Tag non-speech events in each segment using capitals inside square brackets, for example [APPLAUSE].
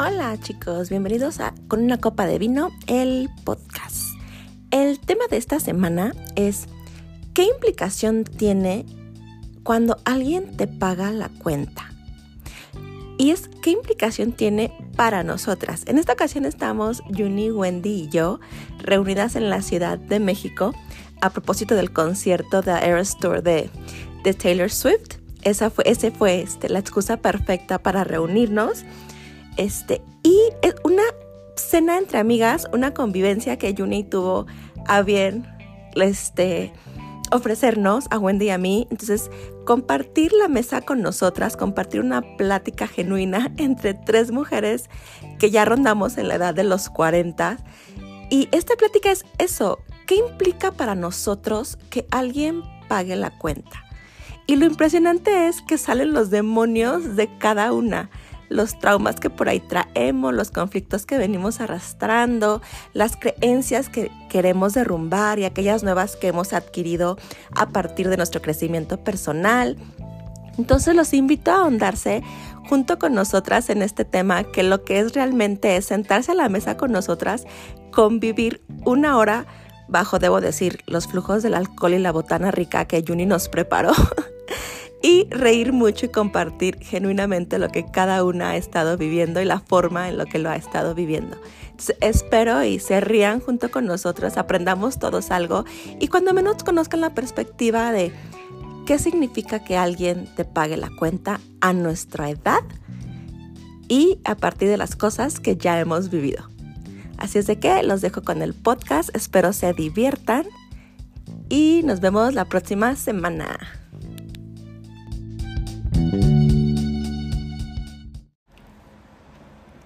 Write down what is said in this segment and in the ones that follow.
Hola chicos, bienvenidos a Con una copa de vino, el podcast. El tema de esta semana es ¿qué implicación tiene cuando alguien te paga la cuenta? Y es qué implicación tiene para nosotras. En esta ocasión estamos Juni, Wendy y yo reunidas en la Ciudad de México a propósito del concierto de Eras Tour de, de Taylor Swift. Esa fue, ese fue este, la excusa perfecta para reunirnos. Este, y una cena entre amigas, una convivencia que Juni tuvo a bien este, ofrecernos a Wendy y a mí. Entonces, compartir la mesa con nosotras, compartir una plática genuina [LAUGHS] entre tres mujeres que ya rondamos en la edad de los 40. Y esta plática es eso, ¿qué implica para nosotros que alguien pague la cuenta? Y lo impresionante es que salen los demonios de cada una los traumas que por ahí traemos, los conflictos que venimos arrastrando, las creencias que queremos derrumbar y aquellas nuevas que hemos adquirido a partir de nuestro crecimiento personal. Entonces los invito a ahondarse junto con nosotras en este tema que lo que es realmente es sentarse a la mesa con nosotras, convivir una hora bajo, debo decir, los flujos del alcohol y la botana rica que Juni nos preparó. [LAUGHS] y reír mucho y compartir genuinamente lo que cada una ha estado viviendo y la forma en lo que lo ha estado viviendo. espero y se rían junto con nosotros, aprendamos todos algo y cuando menos conozcan la perspectiva de qué significa que alguien te pague la cuenta a nuestra edad y a partir de las cosas que ya hemos vivido. Así es de que los dejo con el podcast, espero se diviertan y nos vemos la próxima semana.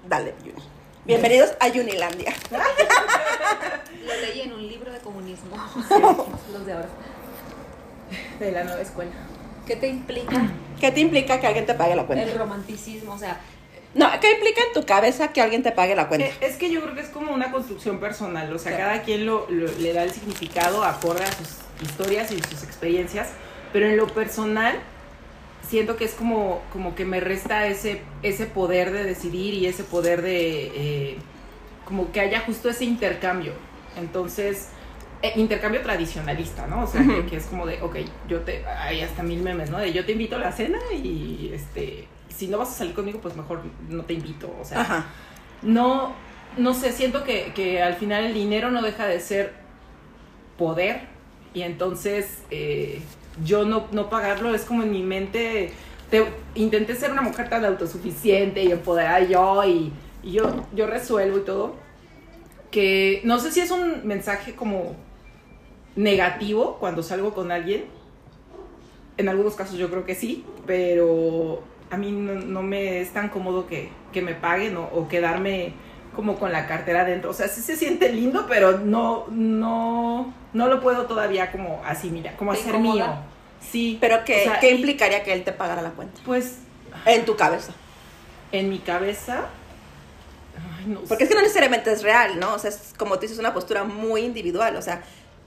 Dale, Juni. Bienvenidos a Junilandia. [LAUGHS] Lo leí en un libro de comunismo. [LAUGHS] Los de ahora. De la nueva escuela. ¿Qué te implica? ¿Qué te implica que alguien te pague la cuenta? El romanticismo, o sea. No, ¿qué implica en tu cabeza que alguien te pague la cuenta? Eh, es que yo creo que es como una construcción personal, o sea, cada quien lo, le da el significado acorde a sus historias y sus experiencias, pero en lo personal siento que es como, como que me resta ese, ese poder de decidir y ese poder de, eh, como que haya justo ese intercambio. Entonces, eh, intercambio tradicionalista, ¿no? O sea, que, es como de, ok, yo te, hay hasta mil memes, ¿no? De yo te invito a la cena y, este, si no vas a salir conmigo, pues mejor no te invito, o sea, no, no sé, siento que, que al final el dinero no deja de ser poder y entonces... Eh, yo no, no pagarlo es como en mi mente, te, intenté ser una mujer tan autosuficiente y empoderada yo y, yo, yo resuelvo y todo, que no sé si es un mensaje como negativo cuando salgo con alguien, en algunos casos yo creo que sí, pero a mí no, me es tan cómodo que, me paguen o, o, quedarme como con la cartera dentro. O sea, sí se siente lindo, pero no, no, no lo puedo todavía como así, mira, como hacer mío. Sí. Pero ¿qué, ¿qué implicaría que él te pagara la cuenta? Pues. En tu cabeza. En mi cabeza. Ay, no Porque es que no necesariamente es real, ¿no? O sea, es como tú dices, una postura muy individual. O sea,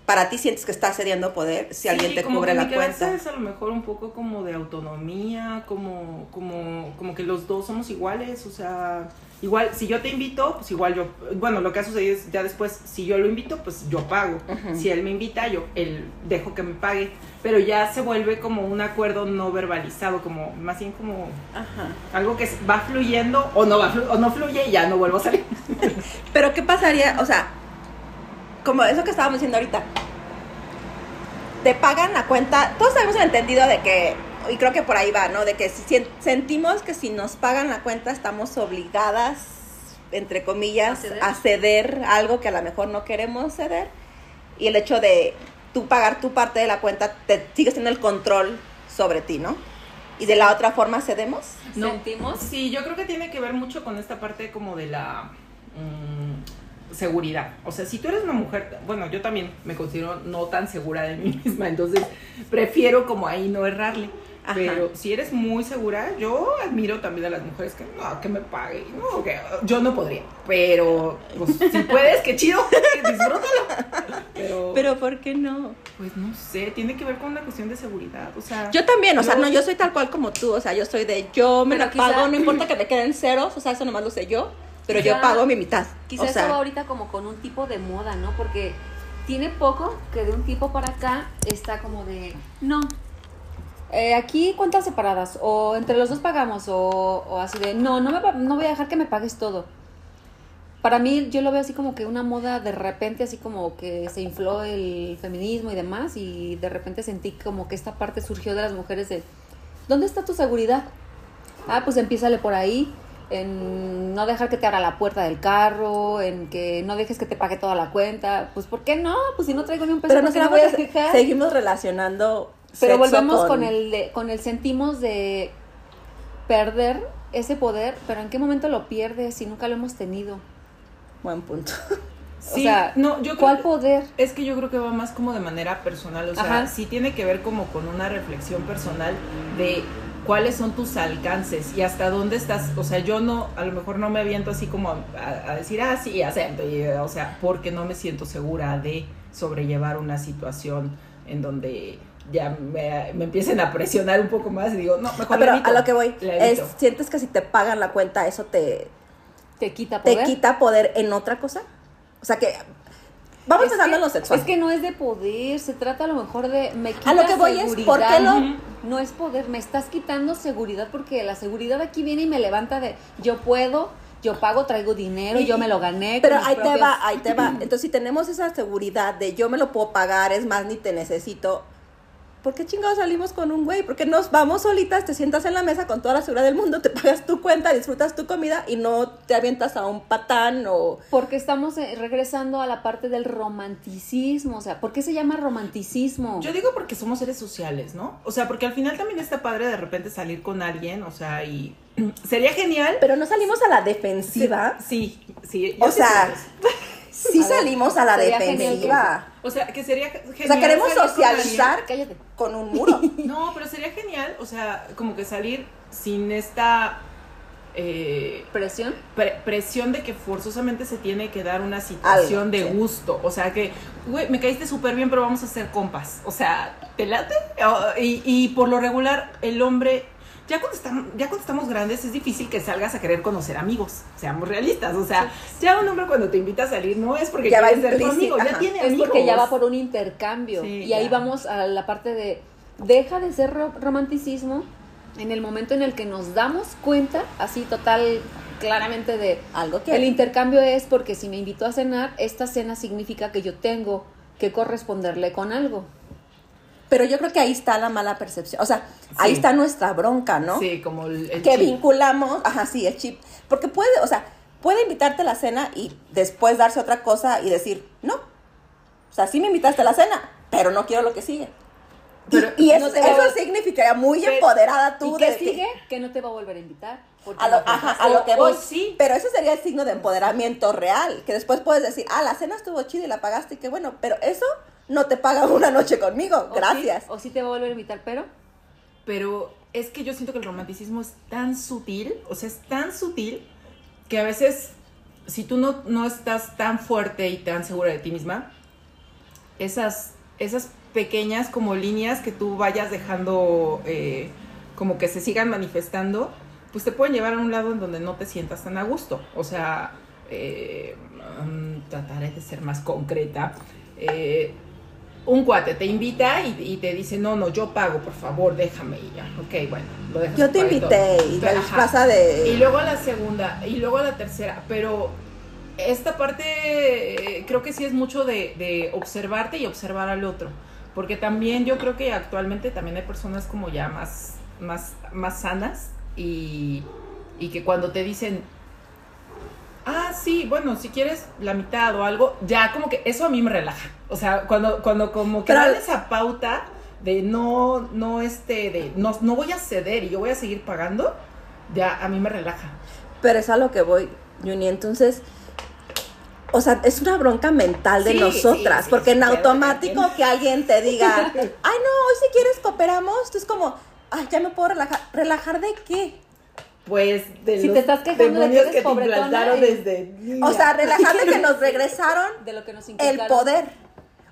para ti sientes que estás cediendo poder si alguien te cubre la cuenta. Es a lo mejor un poco como de autonomía, como, como, como que los dos somos iguales, o sea, igual, si yo te invito, pues igual yo, bueno, lo que ha sucedido es ya después, si yo lo invito, pues yo pago. Si él me invita, yo él dejo que me pague. Pero ya se vuelve como un acuerdo no verbalizado, como más bien como algo que va fluyendo o no va o no fluye y ya no vuelvo a salir. [LAUGHS] Pero ¿qué pasaría? O sea, como eso que estábamos diciendo ahorita, te pagan la cuenta, todos hemos entendido de que, y creo que por ahí va, ¿no? De que si sentimos que si nos pagan la cuenta estamos obligadas, entre comillas, a ceder, algo que a lo mejor no queremos ceder. Y el hecho de tú pagar tu parte de la cuenta, te sigues teniendo el control sobre ti, ¿no? Y de la otra forma cedemos. ¿Sentimos? Sí, yo creo que tiene que ver mucho con esta parte como de la... Mm, seguridad. O sea, si tú eres una mujer, bueno, yo también me considero no tan segura de mí misma, entonces prefiero como ahí no errarle. Ajá. Pero si eres muy segura, yo admiro también a las mujeres que no, que me pague. No, que yo no podría. Pero pues, si puedes, qué chido, [LAUGHS] disfrútalo. Pero, Pero ¿por qué no? pues no sé, tiene que ver con una cuestión de seguridad. O sea, Yo también, o sea, no, yo soy tal cual como tú, o sea, yo soy de yo me la quizá- pago, no importa que me queden ceros, o sea, eso nomás lo sé yo, pero yo pago mi mitad. Quizás o sea, eso va ahorita como con un tipo de moda, ¿no? Porque tiene poco que de un tiempo para acá está como de, no, eh, aquí cuentas separadas, o entre los dos pagamos, o, o así de, no, no, me, no voy a dejar que me pagues todo. Para mí yo lo veo así como que una moda de repente, así como que se infló el feminismo y demás, y de repente sentí como que esta parte surgió de las mujeres de, ¿dónde está tu seguridad? Ah, pues empiézale por ahí, en no dejar que te abra la puerta del carro, en que no dejes que te pague toda la cuenta. Pues, ¿por qué no? Pues si no traigo ni un peso, pero ¿por no no voy a dejar? seguimos relacionando Pero volvemos con... el de- con el sentimos de perder ese poder, pero ¿en qué momento lo pierdes si nunca lo hemos tenido? buen punto. [LAUGHS] sí, o sea, no, yo creo ¿cuál poder? Es que yo creo que va más como de manera personal, o sea, Ajá. sí tiene que ver como con una reflexión personal de cuáles son tus alcances y hasta dónde estás, o sea, yo no, a lo mejor no me aviento así como a, a- a decir, ah, sí, acepto, y, o sea, porque no me siento segura de sobrellevar una situación en donde ya me, me empiecen a presionar un poco más y digo, no, mejor Ah, pero evito, a lo que voy es sientes que si te pagan la cuenta eso te ¿Te quita te poder? quita poder en otra cosa? O sea que vamos Es que- en lo sexual. Es que no es de poder, se trata a lo mejor de me quita A lo que voy es. ¿por qué lo- Ujú. No es poder, me estás quitando seguridad porque la seguridad aquí viene y me levanta de yo puedo, yo pago, traigo dinero, Y- yo me lo gané. Pero ahí te va, ahí te va. [CLEARS THROAT] Entonces, si tenemos esa seguridad de yo me lo puedo pagar, es más, ni te necesito, ¿por qué chingados salimos con un güey? Porque nos vamos solitas, te sientas en la mesa con toda la seguridad del mundo, te pagas tu cuenta, disfrutas tu comida y no te avientas a un patán o... Porque estamos eh, regresando a la parte del romanticismo, o sea, ¿por qué se llama romanticismo? Yo digo porque somos seres sociales, ¿no? O sea, porque al final también está padre de repente salir con alguien, o sea, y [CLEARS THROAT] sería genial. Pero no salimos a la defensiva. Sí, sí. yo O sí sea. Sí A salimos a la defensiva. O sea, que sería genial. O sea, queremos con socializar con un muro. [LAUGHS] No, pero sería genial, o sea, como que salir sin esta eh, ¿Presión? pre- presión de que forzosamente se tiene que dar una situación Algo, de sí. gusto. O sea, que, güey, me caíste súper bien, pero vamos a ser compas. O sea, ¿te late? Y por lo regular, el hombre, ya cuando, estamos, ya cuando estamos grandes, es difícil que salgas a querer conocer amigos. Seamos realistas. O sea, ya un hombre cuando te invita a salir no es porque Ya va ser tu amigo, ya tiene Es amigos. porque ya va por un intercambio. Sí, y ahí ya. vamos a la parte de, deja de ser ro- romanticismo en el momento en el que nos damos cuenta, así total, claramente de, Algo que... el intercambio es porque si me invitó a cenar, esta cena significa que yo tengo que corresponderle con algo. Pero yo creo que ahí está la mala percepción. O sea, ahí Sí. está nuestra bronca, ¿no? Sí, como el, el que chip. vinculamos, ajá, sí, el chip. Porque puede, o sea, puede invitarte a la cena y después darse otra cosa y decir, no. O sea, sí me invitaste a la cena, pero no quiero lo que sigue. Y- Pero y, eso, no eso a- significaría muy Pero- empoderada tú ¿Y qué de que- sigue? Que no te va a volver a invitar. a lo, no ajá, a lo que voy. o sí. Pero eso sería el signo de empoderamiento real. Que después puedes decir, ah, la cena estuvo chida y la pagaste y qué bueno. Pero eso no te paga una noche conmigo. O sí- Gracias. O sí te va a volver a invitar, pero... Pero es que yo siento que el romanticismo es tan sutil, o sea, es tan sutil que a veces, si tú no, no estás tan fuerte y tan segura de ti misma, esas, esas pequeñas como líneas que tú vayas dejando eh, como que se sigan manifestando, pues te pueden llevar a un lado en donde no te sientas tan a gusto. O sea, eh, mm, trataré de ser más concreta. Eh, un cuate te invita y, y te dice, no, no, yo pago, por favor, déjame. Y ya, ok, bueno, lo dejas. Yo te invité y disfraza de... Y luego a la segunda, y luego a la tercera, pero esta parte eh, creo que sí es mucho de, de observarte y observar al otro, porque también yo creo que actualmente también hay personas como ya más, más, más sanas y, y que cuando te dicen, ah, sí, bueno, si quieres la mitad o algo, ya como que eso a mí me relaja, o sea, cuando, cuando como que Pero- dan esa pauta de no, no, este, de no, no voy a ceder y yo voy a seguir pagando, ya a mí me relaja. Pero es a lo que voy, Juni. Entonces, o sea, es una bronca mental de Sí, nosotras, sí, sí, porque en automático que alguien te diga, [LAUGHS] ay, no, hoy si quieres cooperamos, tú es como, ay, ya me puedo relajar. ¿Relajar de qué? Pues de Si los te estás quejando de que eres que te implantaron desde niña. O sea, relajar de que nos [LAUGHS] regresaron De lo que nos el poder.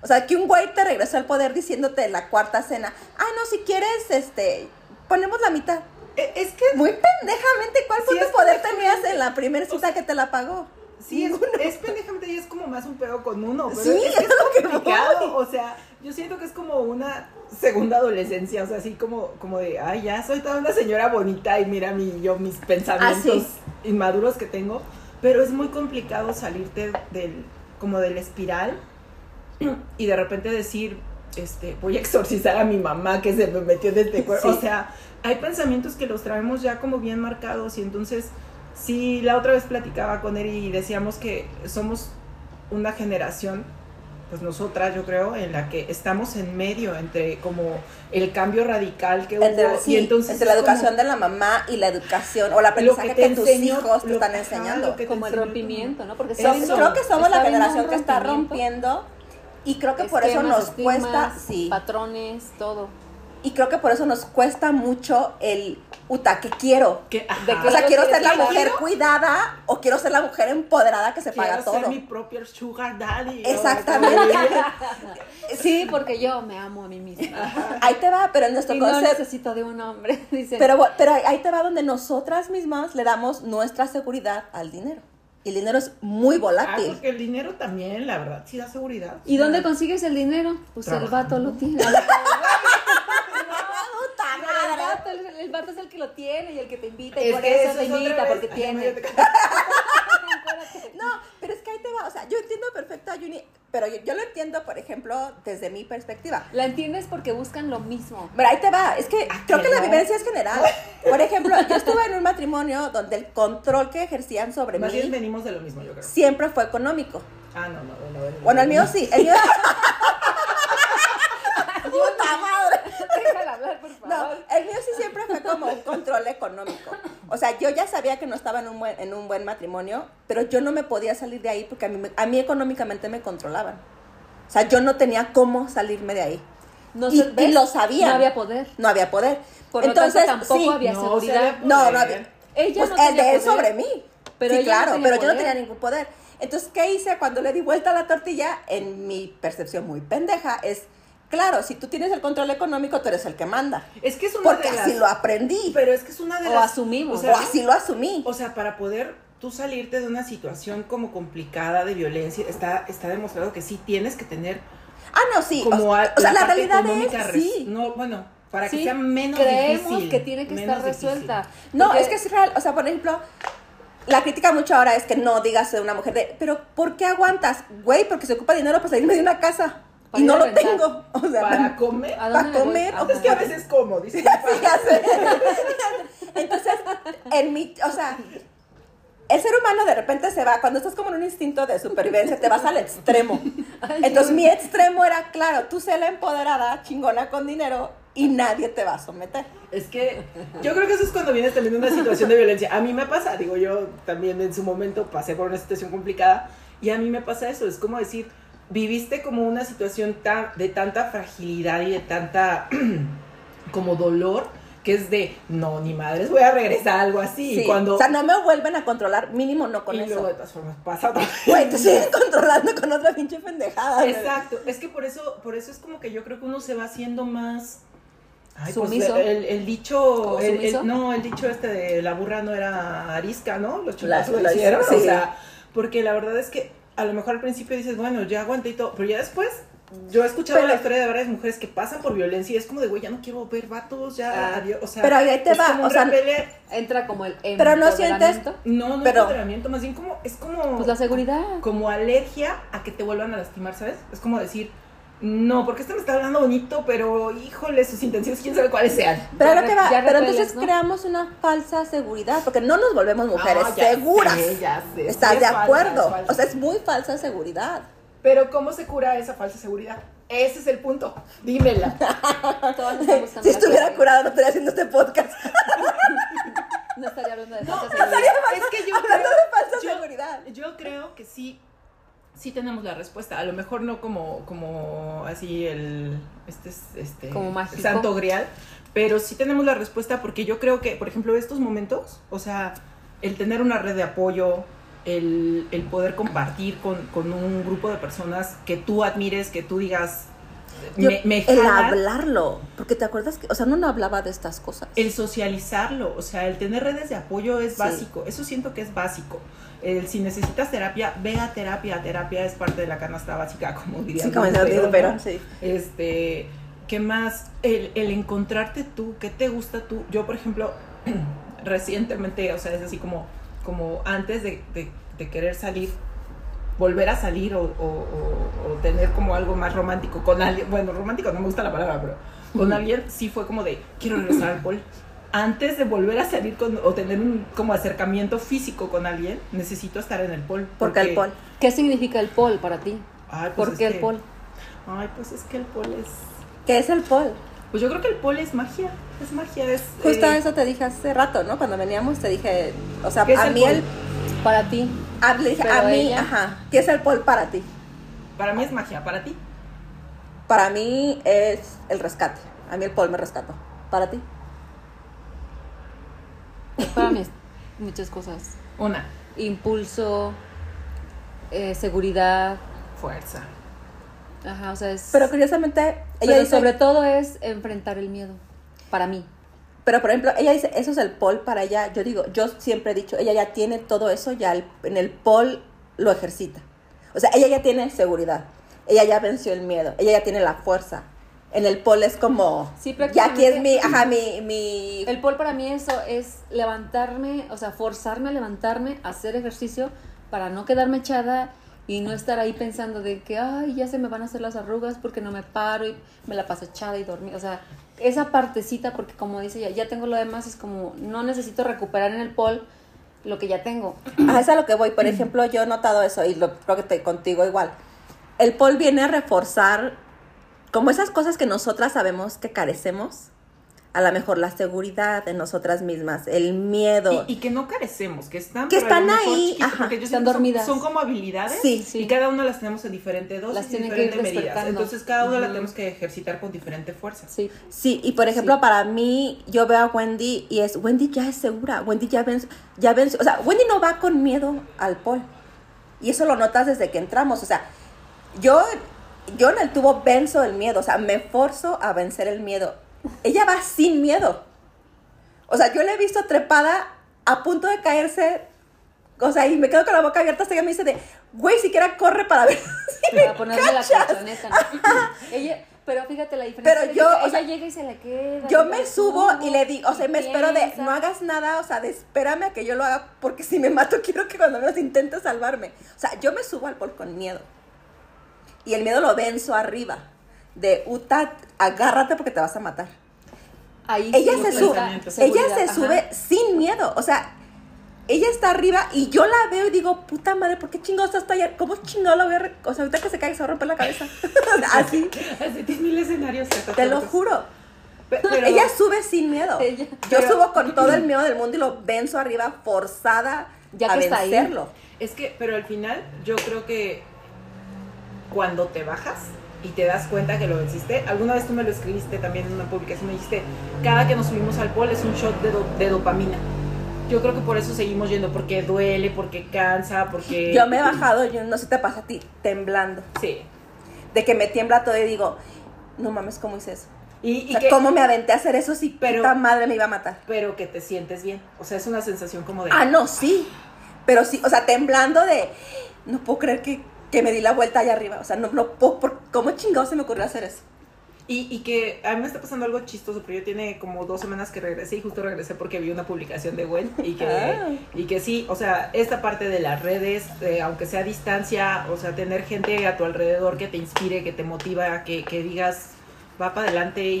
O sea, que un güey te regresó el poder diciéndote en la cuarta cena, ah, no, si quieres, este, ponemos la mitad. Eh, es que Muy pendejamente, ¿cuál fue es tu poder tenías en la primera cita que te la pagó? Sí, es, es pendejamente y es como más un pedo con uno. Pero Sí, es, que es lo que complicado. O sea, yo siento que es como una segunda adolescencia. O sea, así como, como de, ay, ya soy toda una señora bonita y mira mi, yo mis pensamientos Ah, inmaduros que tengo. Pero es muy complicado salirte del, como del espiral y de repente decir, este, voy a exorcizar a mi mamá que se me metió en este cuerpo. Sí. O sea, hay pensamientos que los traemos ya como bien marcados y entonces, sí, la otra vez platicaba con él y decíamos que somos una generación, pues nosotras yo creo, en la que estamos en medio entre como el cambio radical que hubo Entre, sí, y entonces entre la como educación de la mamá y la educación o el lo aprendizaje que tus enseñó, hijos te lo- están enseñando. lo que te Como el rompimiento, ¿no? Porque Creo que somos la generación que está rompiendo y creo que por eso nos estigmas, cuesta, sí, patrones, todo. Y creo que por eso nos cuesta mucho el, uta, que quiero. O sea, quiero ser la mujer quiero- cuidada o quiero ser la mujer empoderada que se quiero paga ser todo. mi propio sugar daddy. Exactamente. [LAUGHS] Sí, porque yo me amo a mí misma. Ahí te va, pero en nuestro Y no concepto. necesito de un hombre, [LAUGHS] dicen. Pero, pero ahí te va donde nosotras mismas le damos nuestra seguridad al dinero. Y el dinero es muy Ah, volátil. porque el dinero también, la verdad, sí da seguridad. ¿Y dónde consigues el dinero? Pues el vato lo tiene. [LAUGHS] ¡Puta El madre! vato, el, el vato es el que lo tiene y el que te invita y Es por que eso te invita, vez. porque Ay, tiene. [LAUGHS] No, pero es que ahí te va. O sea, yo entiendo perfecto a Juni, pero yo, yo lo entiendo, por ejemplo, desde mi perspectiva. La entiendes porque buscan lo mismo. Pero ahí te va, es que Ah, creo que la no. vivencia es general. Por ejemplo, yo estuve en un matrimonio donde el control que ejercían sobre Más bien mí venimos de lo mismo, yo creo. siempre fue económico. Ah, no, no, bueno, bueno. Bueno, el mío sí, el mío... [LAUGHS] ¡Puta madre! Déjala hablar, por No, favor. el mío sí siempre fue como un control económico. O sea, yo ya sabía que no estaba en un buen, en un buen matrimonio, pero yo no me podía salir de ahí porque a mí, me- a mí económicamente me controlaban. O sea, yo no tenía cómo salirme de ahí. No y, lo sabía. No había poder. No había poder. Por lo Entonces, tanto, tampoco sí, había No, seguridad. No, no poder. había. Ella Pues no el tenía de él poder. sobre mí. Pero sí, no claro, tenía pero yo no poder. tenía ningún poder. Entonces, ¿qué hice cuando le di vuelta a la tortilla? En mi percepción muy pendeja, es, claro, si tú tienes el control económico, tú eres el que manda. Es que es una Porque de las... así lo aprendí. Pero es que es una de O las... asumimos. O sea, o así lo asumí. O sea, para poder tú salirte de una situación como complicada de violencia, está, está demostrado que sí tienes que tener Ah, no, sí. como o, a- o sea, la, realidad es, sí. No, bueno, para que sea menos creemos difícil. que tiene que estar difícil. resuelta. No, Porque- es que es real. O sea, por ejemplo, la crítica mucho ahora es que no digas de una mujer de, pero ¿por qué aguantas? Güey, porque se ocupa dinero para salirme de una casa. Y no lo tengo. O sea, Para comer. ¿A para comer, Ajá. Es que a veces como, [LAUGHS] dice. Sí. [LAUGHS] Entonces, en mi, o sea, el ser humano de repente se va, cuando estás como en un instinto de supervivencia, te vas al extremo. [LAUGHS] Entonces, mi extremo era, claro, tú sé la empoderada, chingona con dinero, y nadie te va a someter. Es que yo creo que eso es cuando vienes también de una situación de violencia. A mí me pasa, digo, yo también en su momento pasé por una situación complicada y a mí me pasa eso, es como decir, viviste como una situación tan, de tanta fragilidad y de tanta [CLEARS THROAT] como dolor que es de, no, ni madres, voy a regresar a algo así. Sí. Cuando... O sea, no me vuelven a controlar, mínimo no con y eso. luego de todas formas pasa. Güey, te siguen controlando con otra pinche pendejada. Exacto, es que por eso, por eso es como que yo creo que uno se va haciendo más Ay, pues, Sumiso. el, el dicho, ¿O el- no, el dicho este de la burra no era arisca, ¿no? Los la- la hicieron, sí. o sea, porque la verdad es que a lo mejor al principio dices, bueno, ya aguanté y todo, pero ya después, yo he escuchado Pero- la historia de varias mujeres que pasan por violencia y es como de, güey, ya no quiero ver vatos, ya, Ah. adiós, o sea, Pero ahí te va, o sea, repele- Entra como el Pero no sientes- no, no pero- es empoderamiento, más bien como, es como, Pues la seguridad. como alergia a que te vuelvan a lastimar, ¿sabes? Es como decir, no, porque este me está hablando bonito, pero híjole, sus intenciones, quién sabe cuáles sean. Pero Ya lo que va, pero repeles, entonces ¿no? creamos una falsa seguridad, porque no nos volvemos mujeres Ah, ya seguras. sé, ya sé, ¿Estás sí es de falsa, acuerdo? es o sea, es muy falsa seguridad. Pero ¿cómo se cura esa falsa seguridad? Ese es el punto. Dímela. [LAUGHS] Si estuviera curada no estaría haciendo este podcast. [LAUGHS] No estaría hablando de [LAUGHS] No, falsa no seguridad. es que yo Hablando creo, de falsa yo- seguridad. yo creo que sí, sí tenemos la respuesta. A lo mejor no como, como así el, este, es- este, Como mágico. santo grial, pero sí tenemos la respuesta porque yo creo que, por ejemplo, estos momentos, o sea, el tener una red de apoyo, el, el poder compartir con, con un grupo de personas que tú admires, que tú digas, Yo- me, me el hablarlo, porque te acuerdas que, o sea, uno no hablaba de estas cosas. el socializarlo, o sea, el tener redes de apoyo es Sí. básico, eso siento que es básico. El, si necesitas terapia, ve a terapia, terapia es parte de la canasta básica, [LAUGHS] como diría Sí, como Perón, ¿no? Perón, sí. Este, ¿qué más? El, el encontrarte tú, ¿qué te gusta tú? Yo, por ejemplo, [CLEARS THROAT] recientemente, o sea, es así como, como antes de, de- de querer salir, volver a salir o, o- o- o tener como algo más romántico con alguien, bueno, romántico no me gusta la palabra, pero con alguien sí fue como de, quiero regresar al pol. Antes de volver a salir con, o tener un como acercamiento físico con alguien, necesito estar en el pol. Porque el pol. ¿Qué significa el pol para ti? Ay, pues ¿Por qué el que- pol? Ay, pues es que el pol es... ¿Qué es el pol? Pues yo creo que el pol es magia, es magia, es... Justo eh, eso te dije hace rato, ¿no? Cuando veníamos te dije, o sea, ¿Qué es a mí el, Para ti. a, le dije, a mí, ella- ajá, ¿qué es el pol para ti? Para mí es magia, para ti. Para mí es el rescate. A mí el pol me rescató. Para ti. Para mí es muchas cosas. Una, Impulso, eh, seguridad. fuerza. Ajá, o sea, es... Pero curiosamente, ella pero dice, sobre todo es enfrentar el miedo. Para mí. pero por ejemplo, ella dice, eso es el pol para ella. Yo digo, yo siempre he dicho, ella ya tiene todo eso, ya el- en el pol lo ejercita. O sea, ella ya tiene seguridad. Ella ya venció el miedo. Ella ya tiene la fuerza. En el pol es como, Sí, ya aquí es mi, ajá, mi, mi El pol para mí eso es levantarme, o sea, forzarme a levantarme, a hacer ejercicio para no quedarme echada y no estar ahí pensando de que, ay, ya se me van a hacer las arrugas porque no me paro y me la paso echada y dormir. O sea, esa partecita, porque como dice ella, ya tengo lo demás, es como, no necesito recuperar en el pol lo que ya tengo. Ah, es a lo que voy. Por ejemplo, yo he notado eso y lo creo que te, contigo igual. El pol viene a reforzar como esas cosas que nosotras sabemos que carecemos. A lo mejor la seguridad en nosotras mismas, el miedo. Y, y que no carecemos, que están, Que están ahí, chiquitos, ajá. porque yo Están que son- dormidas. Son, como habilidades Sí. Sí. y cada una las tenemos en diferente dosis Las y tienen que ir diferentes medidas. Entonces cada una la Ujú. tenemos que ejercitar con diferente fuerza. Sí. Sí, y por ejemplo, Sí. para mí, yo veo a Wendy y es, Wendy ya es segura, Wendy ya venció, ya venció, o sea, Wendy no va con miedo al pol. Y eso lo notas desde que entramos, o sea, yo, yo en el tubo venzo el miedo, o sea, me forzo a vencer el miedo. Ella va sin miedo. O sea, yo la he visto trepada a punto de caerse, o sea, y me quedo con la boca abierta hasta que me dice de, güey, siquiera corre para ver [LAUGHS] si me Para ponerme la cachas". colchoneta. ¿no? [LAUGHS] ella, pero fíjate la diferencia. Pero yo, que o ella sea, llega y se le queda. Yo me subo y le digo, o sea, me espero de, piensa. no hagas nada, o sea, de espérame a que yo lo haga, porque si me mato [LAUGHS] quiero que cuando menos intente salvarme. O sea, yo me subo al pol con miedo. Y el miedo lo venzo arriba. De, Uta, agárrate porque te vas a matar. Ahí Ella sí se sube, ella se ajá. sube sin miedo. O sea, ella está arriba y yo la veo y digo, puta madre, ¿por qué chingados está allá? ¿Cómo chingado la voy a... O sea, ahorita que se caiga se va a romper la cabeza. [LAUGHS] [LAUGHS] Así, Así tienes mil escenarios. te lo juro. Pe- Pero, ella sube sin miedo. Ella- Yo pero- subo con todo el [CLEARS THROAT] miedo del mundo y lo venzo arriba, forzada Ya a que está ahí. vencerlo. Es que, pero al final, yo creo que cuando te bajas y te das cuenta que lo venciste, alguna vez tú me lo escribiste también en una publicación, me dijiste, cada que nos subimos al pol es un shot de, do- de dopamina. Yo creo que por eso seguimos yendo, porque duele, porque cansa, porque... Yo me he bajado, yo no sé te pasa a ti, temblando. Sí. De que me tiembla todo y digo, no mames, ¿cómo hice eso? Y, O y sea, que, ¿cómo me aventé a hacer eso si Pero- puta madre me iba a matar? pero que te sientes bien. O sea, es una sensación como de... Ah, no, sí. Pero sí, o sea, temblando de, no puedo creer que, que me di la vuelta allá arriba. O sea, no, no puedo, por- ¿cómo chingado se me ocurrió hacer eso? Y, y que a mí me está pasando algo chistoso, pero yo tiene como dos semanas que regresé y justo regresé porque vi una publicación de Gwen y que, Ah. y que sí, o sea, esta parte de las redes, eh, aunque sea a distancia, o sea, tener gente a tu alrededor que te inspire, que te motiva, que, que digas, va para adelante y,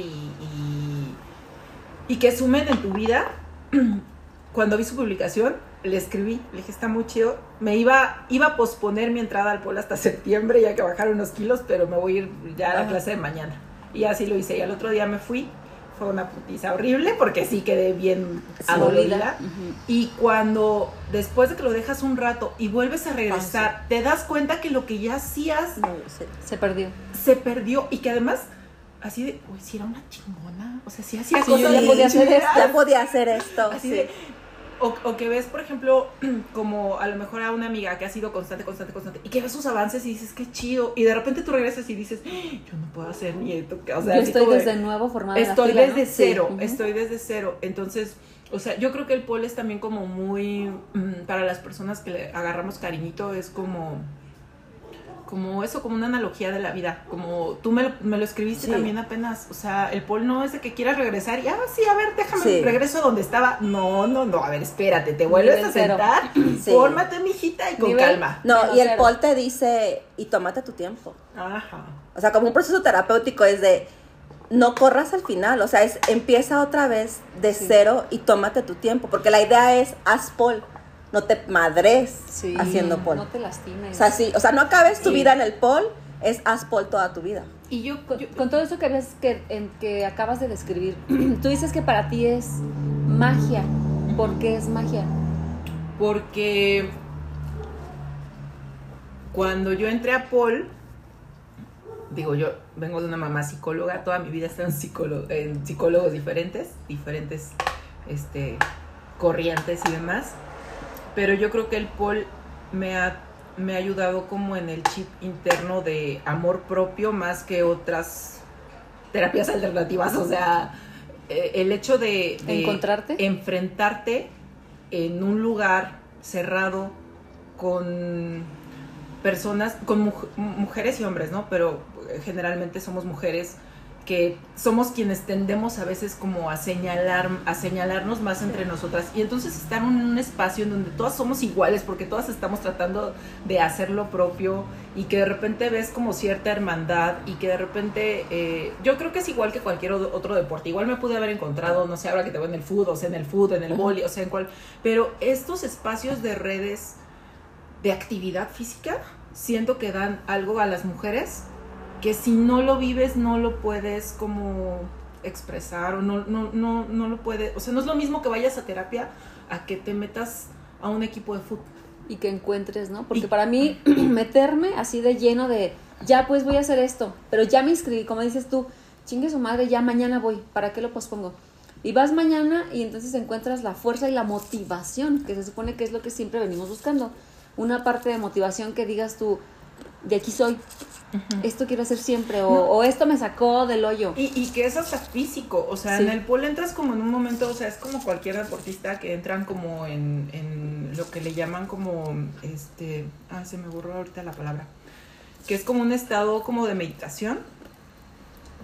y, y que sumen en tu vida. [CLEARS THROAT] Cuando vi su publicación, le escribí, le dije, está muy chido. Me iba, iba a posponer mi entrada al polo hasta [LAUGHS] septiembre, ya que bajar unos kilos, pero me voy a ir ya a la Ajá. clase de mañana. Y así lo hice. Y al otro día me fui. Fue una putiza horrible porque sí quedé bien Sí, adolorida. Ujú. Y cuando después de que lo dejas un rato y vuelves a regresar, Ah, te das cuenta que lo que ya hacías No. Se perdió. se perdió y que además así de, uy, si era una chingona. O sea, si hacía Sí, cosas ya podía hacer esto. Ya podía hacer esto. Así sí. de- o, o que ves, por ejemplo, [CLEARS THROAT] como a lo mejor a una amiga que ha sido constante, constante, constante, y que ves sus avances y dices, qué chido, y de repente tú regresas y dices, "Ah, yo no puedo hacer ni esto, o sea, Yo estoy como de- desde nuevo formada en la Estoy fila, desde cero, estoy desde cero. Entonces, o sea, yo creo que el pole es también como muy, mm, para las personas que le agarramos cariñito, es como, como eso, como una analogía de la vida. Como tú me lo, me lo escribiste Sí. también apenas. O sea, el pole no es de que quieras regresar y, ah, sí, a ver, déjame, Sí. regreso a donde estaba. No, no, no, a ver, espérate, te vuelves Nivel a sentar, Sí. fórmate, mijita, y con Nivel- calma. No, y el cero. Paul te dice, y tómate tu tiempo. Ajá. O sea, como un proceso terapéutico es de, no corras al final, o sea, es empieza otra vez de Sí. cero y tómate tu tiempo, porque la idea es, haz Paul, no te madres Sí, haciendo Paul. No te lastimes. O sea, sí, o sea, no acabes tu Sí. vida en el Paul, es haz Paul toda tu vida. Y yo, Con, yo- con todo eso que ves que, en, que acabas de describir, [CLEARS THROAT] tú dices que para ti es magia. ¿Por qué es magia? porque cuando yo entré a Paul, digo yo vengo de una mamá psicóloga, toda mi vida he estado en, psicólogo- en psicólogos diferentes, diferentes este, corrientes y demás, pero yo creo que el Paul me ha, me ha ayudado como en el chip interno de amor propio más que otras terapias alternativas, o sea, eh, el hecho de, de ¿Encontrarte? enfrentarte en un lugar cerrado con personas, con muj- mujeres y hombres, ¿no? Pero eh, generalmente somos mujeres que somos quienes tendemos a veces como a señalar, a señalarnos más entre nosotras. Y entonces estar en un espacio en donde todas somos iguales porque todas estamos tratando de hacer lo propio y que de repente ves como cierta hermandad y que de repente eh, yo creo que es igual que cualquier otro deporte. Igual me pude haber encontrado no sé ahora que te veo en el fútbol o sea en el fútbol en el boli o sea en cual pero estos espacios de redes de actividad física siento que dan algo a las mujeres que si no lo vives no lo puedes como expresar o no, no, no, no lo puedes, o sea, no es lo mismo que vayas a terapia a que te metas a un equipo de fútbol. Y que encuentres, ¿no? Porque Y- para mí, [CLEARS THROAT] meterme así de lleno de, ya pues voy a hacer esto, pero ya me inscribí, como dices tú, chingue su madre, ya mañana voy, ¿para qué lo pospongo? Y vas mañana y entonces encuentras la fuerza y la motivación, que se supone que es lo que siempre venimos buscando. Una parte de motivación que digas tú, de aquí soy, esto quiero hacer siempre, o, o esto me sacó del hoyo. Y, y que es hasta físico, o sea, Sí. en el pool entras como en un momento, o sea, es como cualquier deportista que entran como en, en lo que le llaman como, este, ah, se me borró ahorita la palabra, que es como un estado como de meditación,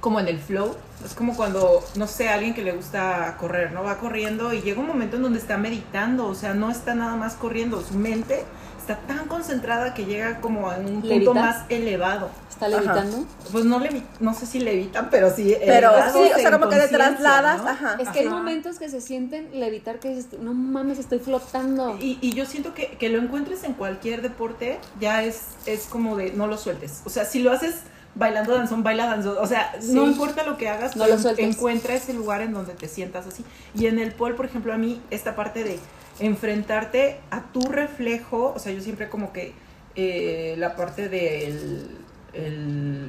como en el flow, es como cuando, no sé, alguien que le gusta correr, ¿no? Va corriendo y llega un momento en donde está meditando, o sea, no está nada más corriendo, su mente está tan concentrada que llega como a un punto ¿Levita? más elevado. ¿Está levitando? Pues no le, no sé si levitan, pero sí. Pero sí, o sea, como que te trasladas, ¿no? ajá. Es que hay momentos que se sienten levitar que dices, no mames, estoy flotando. Y, y yo siento que, que lo encuentres en cualquier deporte, ya es, es como de no lo sueltes. O sea, si lo haces bailando danzón, baila danzón. O sea, Sí. no importa lo que hagas, No lo sueltes. encuentra ese lugar en donde te sientas así. Y en el pole, por ejemplo, a mí, esta parte de enfrentarte a tu reflejo, o sea, yo siempre como que eh, la parte del el,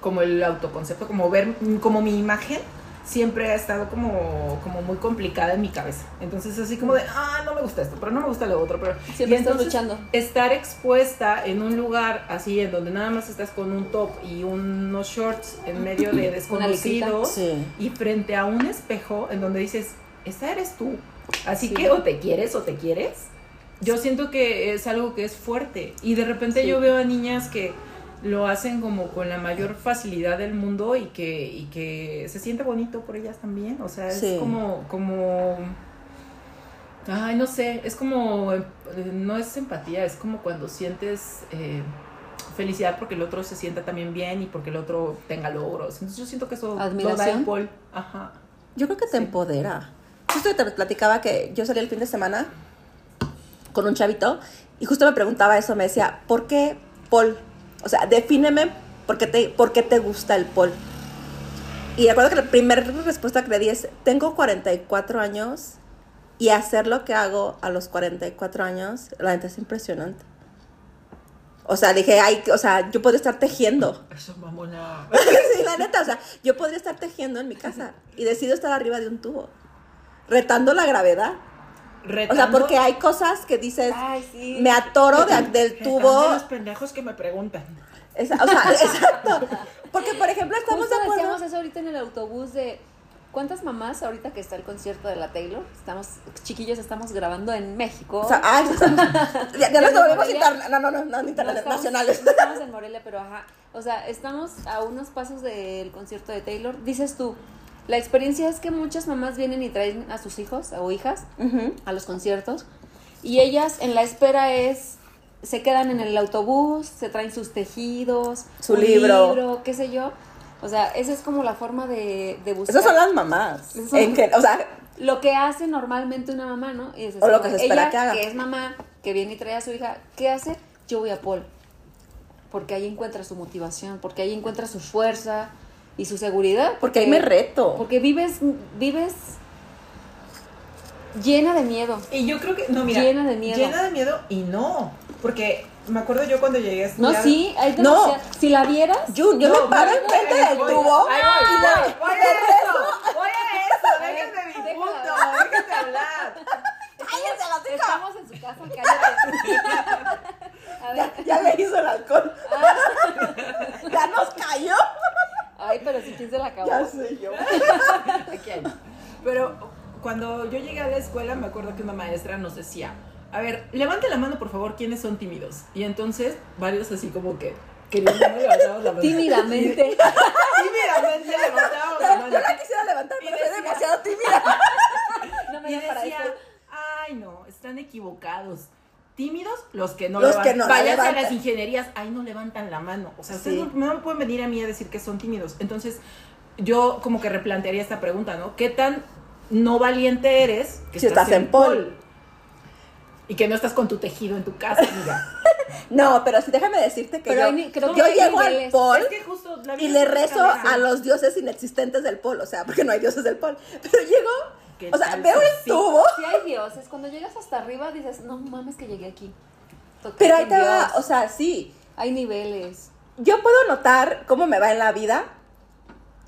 como el autoconcepto, como ver, como mi imagen, siempre ha estado como, como muy complicada en mi cabeza. Entonces, así como de, ah, no me gusta esto, pero no me gusta lo otro, pero... Siempre y estás luchando. Estar expuesta en un lugar así, en donde nada más estás con un top y unos shorts en medio de desconocidos Sí. y frente a un espejo en donde dices, esta eres tú. Así Sí. que o te quieres o te quieres. Yo siento que es algo que es fuerte. Y de repente Sí. yo veo a niñas que lo hacen como con la mayor facilidad del mundo y que, y que se siente bonito por ellas también. O sea, es Sí. como, como. Ay, no sé, es como. No es empatía, es como cuando sientes. eh, felicidad porque el otro se sienta también bien y porque el otro tenga logros. Entonces yo siento que eso lo da el Admiración. Paul. Ajá. Yo creo que te Sí. empodera. Justo te platicaba que yo salí el fin de semana con un chavito y justo me preguntaba eso, me decía, ¿por qué Paul? O sea, defíneme por qué te, por qué te gusta el Paul. Y recuerdo que la primera respuesta que le di es, tengo 44 años y hacer lo que hago a los 44 años, la gente es impresionante. O sea, dije, ay, o sea, yo podría estar tejiendo. Eso, mamona. [LAUGHS] sí, la neta, o sea, yo podría estar tejiendo en mi casa y decido estar arriba de un tubo, retando la gravedad. O sea, porque hay cosas que dices, Ay, sí. me atoro de- del tubo. los pendejos que me preguntan. Esa- o sea, [LAUGHS] exacto. Porque, por ejemplo, estamos Justo de acuerdo. decíamos eso ahorita en el autobús de cuántas mamás ahorita que está el concierto de la Taylor, estamos chiquillos estamos grabando en México. O sea, ay, [LAUGHS] ya, ya nos volvemos Morelia. interna- No, no, no, no, No internacionales. estamos, no estamos [LAUGHS] en Morelia, pero ajá. O sea, estamos a unos pasos del concierto de Taylor. Dices tú, la experiencia es que muchas mamás vienen y traen a sus hijos o hijas a los conciertos y ellas en la espera es se quedan en el autobús, se traen sus tejidos, Su libro. qué sé yo. O sea, esa es como la forma de, de buscar Esas son las mamás. Son- En que- o sea, lo que hace normalmente una mamá, ¿no? Y dices, O lo que se espera ella, que haga. es mamá, que viene y trae a su hija, ¿qué hace? Yo voy a Paul. Porque ahí encuentra su motivación, porque ahí encuentra su fuerza y su seguridad. porque ahí me reto. Porque vives, vives llena de miedo. Y yo creo que, no, mira. Llena de miedo. Llena de miedo y no. Porque me acuerdo yo cuando llegué a No, estudiar. sí, hay No. Si la vieras, Jun, yo No, me paro enfrente del voy, tubo ahí voy, y voy, a eso, [LAUGHS] voy a eso, déjenme mi punto, déjenme hablar. ¡Cállate la hija! estamos en su casa, cállate. A [LAUGHS] ver, Ya, ya le hizo el alcohol. ah, [LAUGHS] Ya nos cayó. Ay, pero si quién se la acabó. Ya sé yo. [LAUGHS] Aquí hay. Pero cuando yo llegué a la escuela, me acuerdo que una maestra nos decía, a ver, levante la mano, por favor, ¿quiénes son tímidos? Y entonces, varios así como que queriendo levantar la mano. Tímidamente. [LAUGHS] Tímidamente levantamos la Yo mano. la quisiera levantar, pero soy demasiado tímida. [LAUGHS] No me Y para decía, eso. ay no, están equivocados. Tímidos los que no Los levantan. que no la Váyanse a levantan. las ingenierías, ahí no levantan la mano. O sea, ustedes no, no me pueden venir a mí a decir que son tímidos. Entonces, yo como que replantearía esta pregunta, ¿no? ¿Qué tan no valiente eres que Si estás en pol? Y que no estás con tu tejido en tu casa, amiga. [LAUGHS] No, pero sí, déjame decirte que Pero yo, creo que llego al pol es que justo la y le rezo cabeza. a los dioses inexistentes del pol, o sea, porque no hay dioses del pol. [LAUGHS] Pero llego, ¿Qué o sea, tal veo el sí? tubo, Si hay dioses, cuando llegas hasta arriba dices, no mames que llegué aquí. Toqué pero ahí te va, o sea, sí. Hay niveles. Yo puedo notar cómo me va en la vida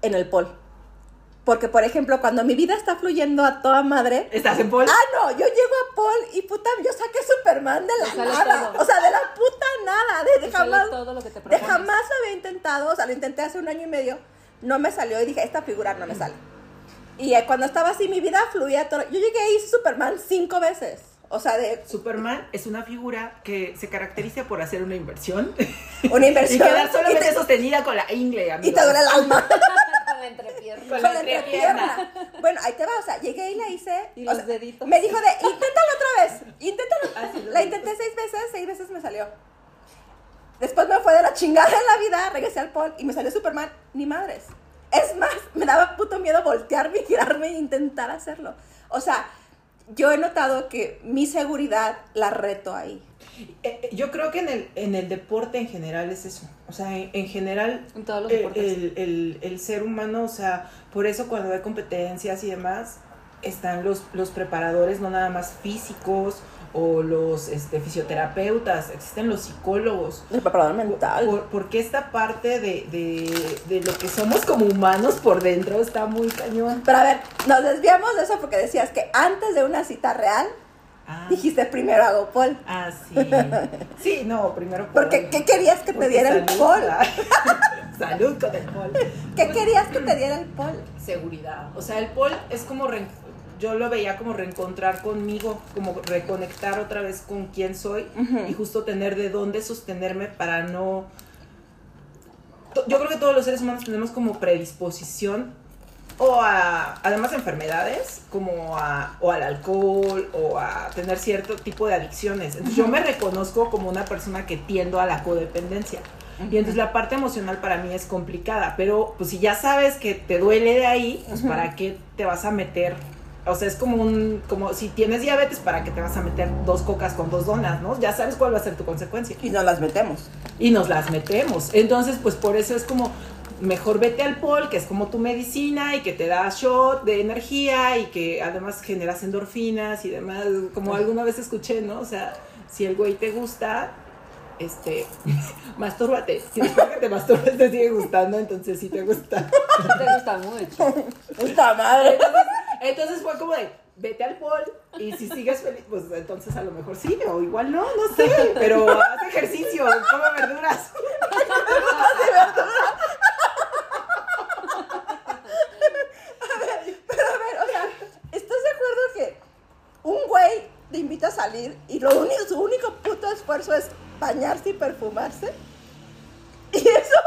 en el pol. Porque, por ejemplo, cuando mi vida está fluyendo a toda madre, ¿Estás en pol? Ah, no, yo llego a Paul y puta, yo saqué Superman de la nada. todo. O sea, de la puta nada. De, de jamás. todo lo que te de jamás lo había intentado. O sea, lo intenté hace un año y medio. No me salió y dije, esta figura no me sale. Y eh, cuando estaba así, mi vida fluía todo. Yo llegué y hice Superman cinco veces. O sea, de Superman es una figura que se caracteriza por hacer una inversión una [LAUGHS] y inversión. quedar solamente y, te, sostenida con la ingle, y amiga. te duele el alma. [LAUGHS] Con la entrepierna. Con la entrepierna. Bueno, ahí te va, o sea, llegué y la hice. Y los sea, deditos. Me dijo de, inténtalo otra vez, inténtalo. Ah, la intenté seis veces, seis veces me salió. Después me fue de la chingada en la vida, regresé al pol y me salió Superman, ni madres. Es más, me daba puto miedo voltearme y girarme e intentar hacerlo. O sea, yo he notado que mi seguridad la reto ahí. Eh, eh, Yo creo que en el, en el deporte en general es eso. O sea, en, en general, En todos los eh, deportes. el, el- el ser humano, o sea, por eso cuando hay competencias y demás, están los, los preparadores, no nada más físicos o los este, fisioterapeutas, existen los psicólogos. El preparador mental. Por- porque esta parte de, de, de lo que somos como humanos por dentro está muy cañón. Pero a ver, nos desviamos de eso porque decías que antes de una cita real, Ah, dijiste primero hago pol. ah, sí. [LAUGHS] Sí, no, primero por- Porque, ¿qué querías que te porque diera el salud, pol? ¿verdad? [LAUGHS] salud con el pol. ¿Qué querías que te diera el pol? seguridad. O sea, el pol es como, re- yo lo veía como reencontrar conmigo, como reconectar otra vez con quién soy y justo tener de dónde sostenerme para no... Yo creo que todos los seres humanos tenemos como predisposición o a, además enfermedades, como a, o al alcohol, o a tener cierto tipo de adicciones. Entonces yo me reconozco como una persona que tiendo a la codependencia. Y entonces la parte emocional para mí es complicada, pero pues si ya sabes que te duele de ahí, pues para qué te vas a meter, o sea, es como un, como si tienes diabetes, para qué te vas a meter dos cocas con dos donas, ¿no? Ya sabes cuál va a ser tu consecuencia. Y nos las metemos. Y nos las metemos. Entonces, pues por eso es como, mejor vete al pol, que es como tu medicina y que te da shot de energía y que además generas endorfinas y demás, como alguna vez escuché, ¿no? O sea, si el güey te gusta, este, [LAUGHS] mastúrbate. Si después que te masturbes te sigue gustando, entonces sí te gusta. [LAUGHS] Te gusta mucho. Puta madre. Entonces, entonces fue como de, vete al pol y si sigues feliz, pues entonces a lo mejor sí, o igual no, no sé, pero haz ejercicio, come verduras. Pero a ver, o sea, ¿estás de acuerdo que un güey te invita a salir y lo único, su único puto esfuerzo es bañarse y perfumarse? Y eso,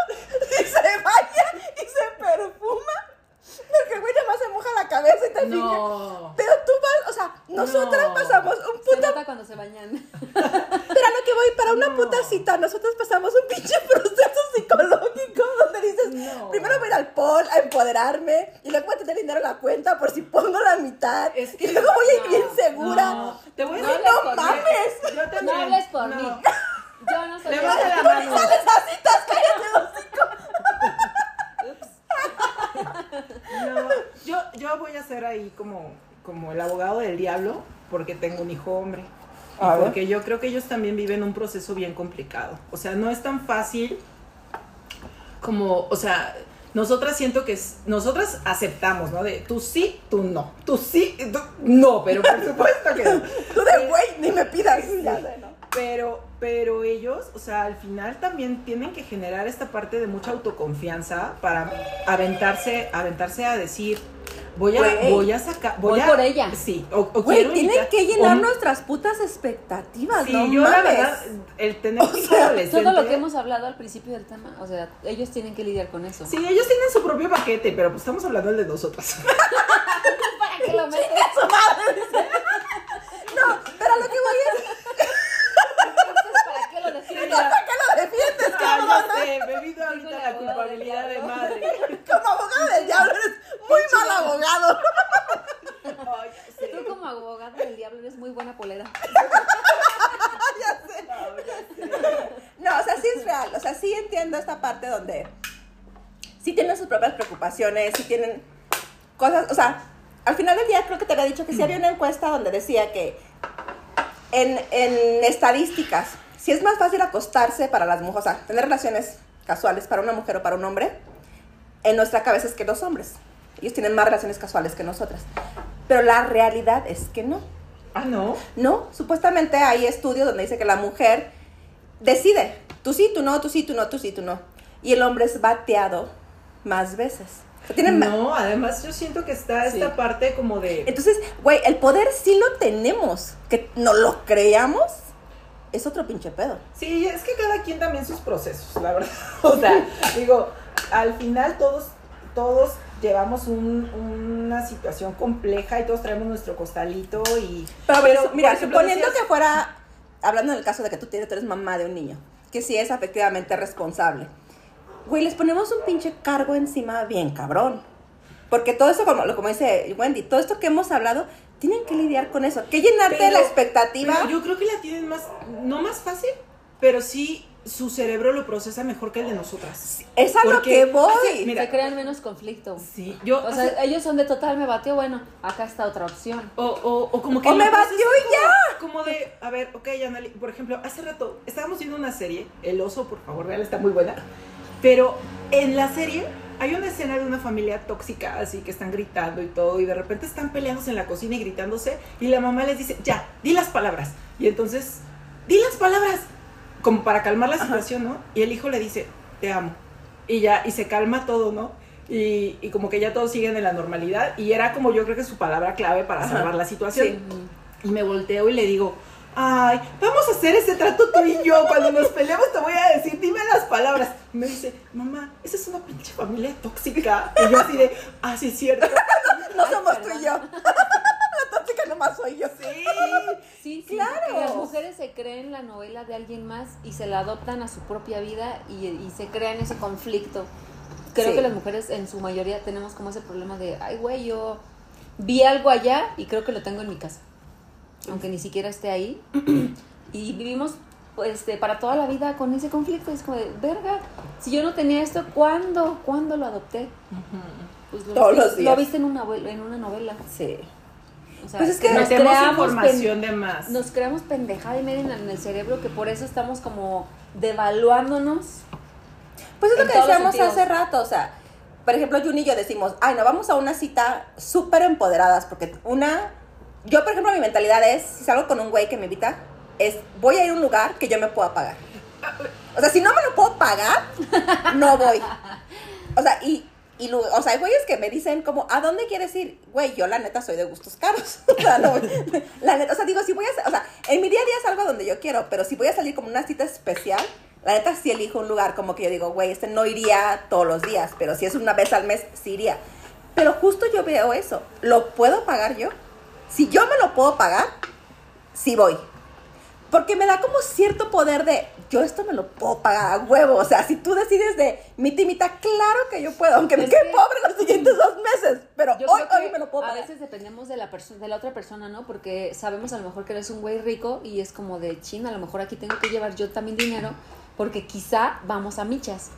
y se baña y se perfuma. Porque el güey nada más se moja la cabeza y te. No. Pero tú vas, o sea, nosotras No. pasamos un Se puto nota cuando se bañan. [LAUGHS] Pero a lo que voy, para una No. puta cita, nosotros pasamos un pinche [LAUGHS] proceso psicológico donde dices, No. primero voy a ir al pol a empoderarme y luego voy a tener dinero en la cuenta por si pongo la mitad Es y que- luego voy a ir bien segura. No, te voy a No decir, hables no por mí. mames. yo también. No hables por no. mí. Yo no soy Levanta esa. la mano. Sales a citas, cállate los hocico. [LAUGHS] No, yo, yo voy a ser ahí como, como el abogado del diablo porque tengo un hijo hombre. Y porque yo creo que ellos también viven un proceso bien complicado. O sea, no es tan fácil como, o sea, nosotras siento que es, nosotras aceptamos, ¿no? De tú sí, tú no. Tú sí, tú no, pero por supuesto que no. [LAUGHS] Tú de güey, ni me pidas. Ya sé, ¿no? Pero, pero ellos, o sea, al final también tienen que generar esta parte de mucha autoconfianza para aventarse, aventarse a decir, voy a, voy a sacar, voy, Voy a, por ella. Sí, o, o quiero tienen invitar- que llenar o- nuestras putas expectativas, Sí, no yo la verdad, el tener O sea, adolescente. Todo lo que hemos hablado al principio del tema, o sea, ellos tienen que lidiar con eso. Sí, ellos tienen su propio paquete, pero pues estamos hablando del de nosotras. [LAUGHS] ¿Para qué lo metes? No, pero a lo que voy ¿para ¿para qué lo defiendes, Ah, cabrón? ya sé, me vino ahorita la abogado culpabilidad del de diablo. madre. [LAUGHS] Como abogado del diablo eres muy mal abogado. [LAUGHS] Ay, ya sé. Tú como abogado del diablo eres muy buena polera. [LAUGHS] ya sé. No, ya sé. No, o sea, sí es real. O sea, sí entiendo esta parte donde sí tienen sus propias preocupaciones, sí tienen cosas. O sea, al final del día creo que te había dicho que sí había una encuesta donde decía que en, en estadísticas, si es más fácil acostarse para las mujeres, o sea, tener relaciones casuales para una mujer o para un hombre, en nuestra cabeza es que los hombres. Ellos tienen más relaciones casuales que nosotras. Pero la realidad es que no. Ah, no. No, supuestamente hay estudios donde dice que la mujer decide, tú sí, tú no, tú sí, tú no, tú sí, tú no. Y el hombre es bateado más veces. O sea, No, además yo siento que está Sí. esta parte como de... Entonces, güey, el poder sí lo tenemos. Que no lo creamos es otro pinche pedo. Sí, es que cada quien también sus procesos, la verdad. [LAUGHS] O sea, digo, al final todos, todos llevamos un- una situación compleja y todos traemos nuestro costalito y... Pero, Pero, mira, ejemplo, suponiendo decías- que fuera, hablando en el caso de que tú tienes, tú eres mamá de un niño, que sí es efectivamente responsable. Güey, les ponemos un pinche cargo encima bien cabrón. Porque todo eso, como, lo- como dice Wendy, todo esto que hemos hablado, tienen que lidiar con eso. Que llenarte Pero- la expectativa. Pero yo creo que la tienen más, no más fácil, pero sí su cerebro lo procesa mejor que el de nosotras. es a lo que voy. hace- mira, Se crean menos conflicto. Sí, yo... O sea, ellos son de total me batió, bueno, acá está otra opción. O, o, o como que O me batió y como- Como de, a ver, ok, Yanali, por ejemplo, hace rato estábamos viendo una serie, El Oso, por favor, vean, está muy buena. Pero en la serie hay una escena de una familia tóxica, así que están gritando y todo, y de repente están peleándose en la cocina y gritándose, y la mamá les dice, ya, di las palabras. Y entonces, di las palabras, como para calmar la situación, ¿no? Y el hijo le dice, te amo. Y ya, y se calma todo, ¿no? Y, y como que ya todos siguen en la normalidad, y era como yo creo que su palabra clave para Ajá. salvar la situación. Sí. Y me volteo y le digo, ay, vamos a hacer ese trato tú y yo. Cuando nos peleemos te voy a decir, dime las palabras. Me dice, mamá, esa es una pinche familia tóxica. Y yo así de, ah, sí, es cierto. no Ay, somos tú y yo. [LAUGHS] la tóxica nomás soy yo. Sí. Sí, sí, Claro. porque las mujeres se creen la novela de alguien más y se la adoptan a su propia vida y, y se crean ese conflicto. Creo Sí. que las mujeres en su mayoría tenemos como ese problema de, ay, güey, yo vi algo allá y creo que lo tengo en mi casa, aunque ni siquiera esté ahí. [CLEARS THROAT] y vivimos pues, este, para toda la vida con ese conflicto. Es como de, verga, si yo no tenía esto, ¿cuándo? ¿Cuándo lo adopté? Pues lo Todos viste, los días. Lo viste en una, novela- en una novela. Sí. O sea, Pues es que nos creamos información de más. Nos creamos pendejada y media en, en el cerebro que por eso estamos como devaluándonos. Pues es lo que decíamos hace rato, o sea, por ejemplo, Juni y yo decimos, ay, no, vamos a una cita súper empoderadas, porque una, yo por ejemplo, mi mentalidad es, si salgo con un güey que me invita, es, voy a ir a un lugar que yo me pueda pagar. O sea, si no me lo puedo pagar, no voy. O sea, y, y o sea, hay güeyes que me dicen como, ¿a dónde quieres ir? Güey, yo la neta soy de gustos caros. [LAUGHS] o sea, la neta, o digo, si voy a, o sea, en mi día a día salgo donde yo quiero, pero si voy a salir como una cita especial, la neta sí elijo un lugar como que yo digo, güey, este no iría todos los días, pero si es una vez al mes, sí iría. Pero justo yo veo eso, ¿lo puedo pagar yo? Si yo me lo puedo pagar, sí voy. Porque me da como cierto poder de, yo esto me lo puedo pagar a huevo. O sea, si tú decides de mi timita, claro que yo puedo, aunque me quede que- pobre los siguientes dos meses. Pero hoy, hoy me lo puedo a pagar. veces dependemos de la persona, de la otra persona, ¿no? Porque sabemos a lo mejor que eres un güey rico y es como de China, a lo mejor aquí tengo que llevar yo también dinero porque quizá vamos a michas.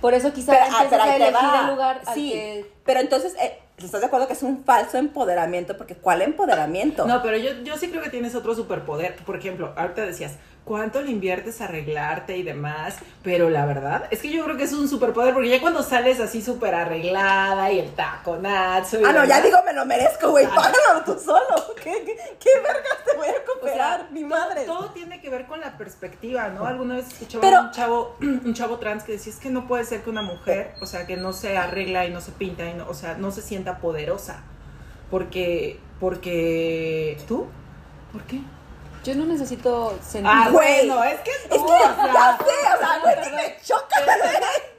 Por eso quizá Pero, ah, pero a elegir el lugar al sí, que pero entonces, eh, ¿estás de acuerdo que es un falso empoderamiento? Porque ¿cuál empoderamiento? No, pero yo, yo sí creo que tienes otro superpoder. Por ejemplo, ahorita decías, ¿cuánto le inviertes a arreglarte y demás? Pero la verdad es que yo creo que es un superpoder porque ya cuando sales así súper arreglada y el taconazo. y Ah, no, ya digo, me lo merezco, güey. Págalo tú solo. [LAUGHS] ¿Qué, qué, qué vergas te voy a o sea? Mi madre. Todo tiene que ver con la perspectiva, ¿no? Alguna vez escuchaba Pero- un chavo, [CLEARS THROAT] un chavo trans que decía, es que no puede ser que una mujer, o sea, que no se arregla y no se pinta, y no, o sea, no se sienta poderosa. Porque, porque, ¿tú? ¿Por qué? Yo no necesito sentir Ah, Güey. bueno, es que tú, Es que, o sea, ya sé, o sea, güey, sí me choca.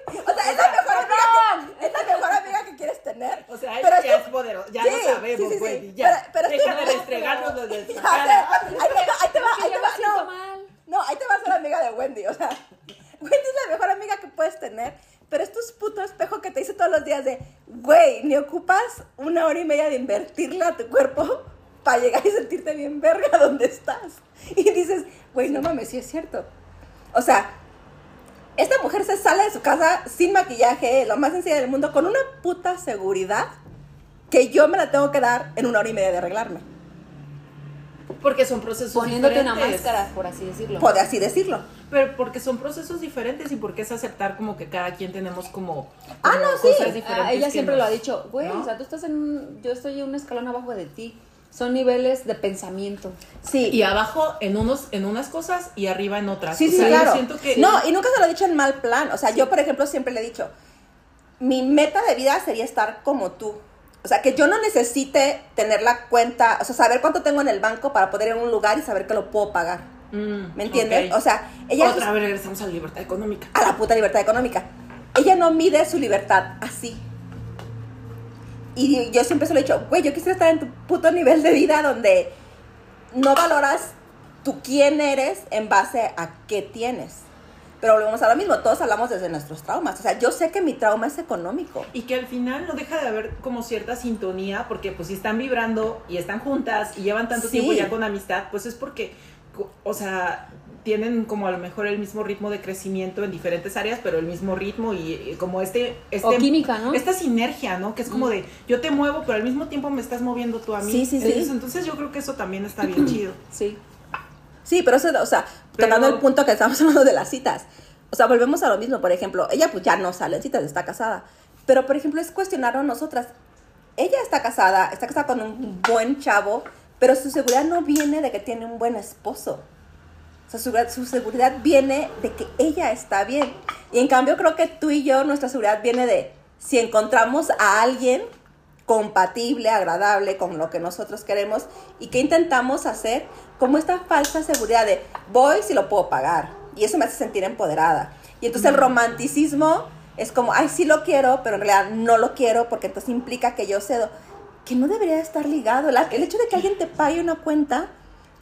O sea, es la mejor amiga que, es la mejor amiga que quieres tener. O sea, Pero es ya que- es poderosa, ya Sí, lo sabemos, sí, sí, sí. güey, ya. Pero- pero Deja de restregarnos los de Ya su sé, cara. Ahí te va, ahí te va, [LAUGHS] ahí te va. No, no, ahí te va a ser amiga de Wendy. O sea, [LAUGHS] Wendy es la mejor amiga que puedes tener. Pero es tu puto espejo que te dice todos los días de, güey, ni ocupas una hora y media de invertirle a tu cuerpo para llegar y sentirte bien verga [LAUGHS] donde estás. Y dices, güey, no mames, sí es cierto. O sea, esta mujer se sale de su casa sin maquillaje, lo más sencilla del mundo, con una puta seguridad que yo me la tengo que dar en una hora y media de arreglarme. Porque son procesos poniéndote una diferentes. máscara, por así decirlo. Puede así decirlo. Pero porque son procesos diferentes y porque es aceptar como que cada quien tenemos como, Ah, como no, sí. cosas diferentes. Ah, ella siempre nos- lo ha dicho, güey, ¿no? o sea, tú estás en un, yo estoy en un escalón abajo de ti. Son niveles de pensamiento. Sí. Y abajo en unos en unas cosas y arriba en otras. Sí, O sí, sea, yo claro. siento que No, y nunca se lo he dicho en mal plan. O sea, yo, por ejemplo, siempre le he dicho, mi meta de vida sería estar como tú. O sea, que yo no necesite tener la cuenta, o sea, saber cuánto tengo en el banco para poder ir a un lugar y saber que lo puedo pagar. Mm, ¿Me entiendes? O sea, ella Otra vez regresamos a la libertad económica. a la puta libertad económica. Ella no mide su libertad así. Y yo siempre se lo he dicho, güey, yo quisiera estar en tu puto nivel de vida donde no valoras tú quién eres en base a qué tienes. Pero volvemos a lo mismo, todos hablamos desde nuestros traumas. O sea, yo sé que mi trauma es económico. Y que al final no deja de haber como cierta sintonía, porque pues si están vibrando y están juntas y llevan tanto Sí. tiempo ya con amistad, pues es porque, o sea, tienen como a lo mejor el mismo ritmo de crecimiento en diferentes áreas, pero el mismo ritmo y, y como este... este O química, ¿no? Esta sinergia, ¿no? Que es como de, yo te muevo, pero al mismo tiempo me estás moviendo tú a mí. Sí, sí, sí. Entonces, entonces yo creo que eso también está bien [CLEARS THROAT] chido. Sí. Sí, pero eso, o sea, Pero- tocando el punto que estamos [LAUGHS] hablando de las citas. O sea, volvemos a lo mismo. Por ejemplo, ella pues ya no sale en citas, está casada. Pero, por ejemplo, es cuestionar a nosotras. Ella está casada, está casada con un buen chavo, pero su seguridad no viene de que tiene un buen esposo. O sea, su, su seguridad viene de que ella está bien. Y en cambio, creo que tú y yo, nuestra seguridad viene de si encontramos a alguien compatible, agradable con lo que nosotros queremos y que intentamos hacer como esta falsa seguridad de voy si lo puedo pagar y eso me hace sentir empoderada. Y entonces el romanticismo es como, ay, sí lo quiero, pero en realidad no lo quiero porque entonces implica que yo cedo, que no debería estar ligado. El hecho de que alguien te pague una cuenta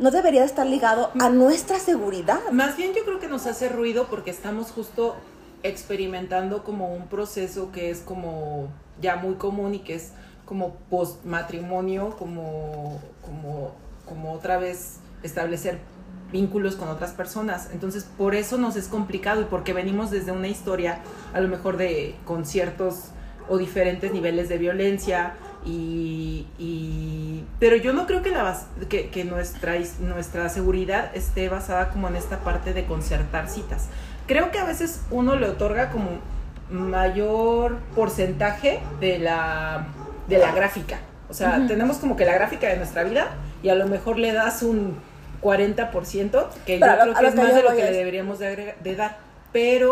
no debería estar ligado a nuestra seguridad. Más bien yo creo que nos hace ruido porque estamos justo experimentando como un proceso que es como ya muy común y que es como post matrimonio, como, como, como otra vez establecer vínculos con otras personas. Entonces, por eso nos es complicado y porque venimos desde una historia, a lo mejor de con ciertos o diferentes niveles de violencia Y, y- pero yo no creo que, la, que, que nuestra, is- nuestra seguridad esté basada como en esta parte de concertar citas. Creo que a veces uno le otorga como mayor porcentaje de la, de la gráfica. O sea, tenemos como que la gráfica de nuestra vida y a lo mejor le das un 40%, que Pero yo creo que es más de lo que le deberíamos de, dar. Pero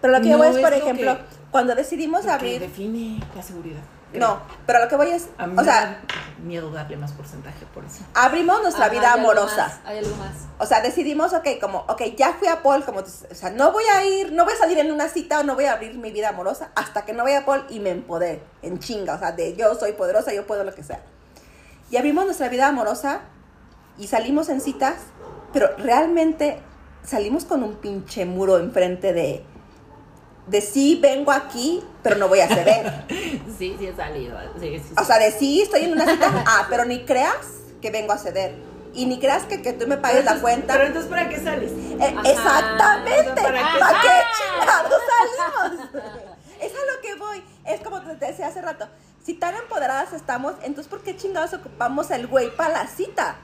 Pero lo que yo No voy es, por lo ejemplo, que- cuando decidimos abrir... define la seguridad. No, pero lo que voy es, A mí o me sea, da miedo darle más porcentaje por eso. abrimos nuestra Ajá, vida hay algo amorosa. más, hay algo más. O sea, decidimos, ok, como, ok, ya fui a Paul, como, o sea, no voy a ir, no voy a salir en una cita o no voy a abrir mi vida amorosa hasta que no vaya a Paul y me empodere, en chinga, o sea, de yo soy poderosa, yo puedo lo que sea. Y abrimos nuestra vida amorosa y salimos en citas, pero realmente salimos con un pinche muro enfrente de, de sí vengo aquí, pero no voy a ceder. [LAUGHS] Sí, sí he salido. Sí, sí, O sea, de sí estoy en una cita, [LAUGHS] ah, pero ni creas que vengo a ceder. Y ni creas que, que tú me pagues la cuenta. Pero entonces, ¿para qué sales? Eh, Ajá. exactamente. ¿Para ¿Para, qué? chingados [LAUGHS] salimos? es a lo que voy. Es como te decía hace rato. Si tan empoderadas estamos, entonces ¿por qué chingados ocupamos el güey para la cita?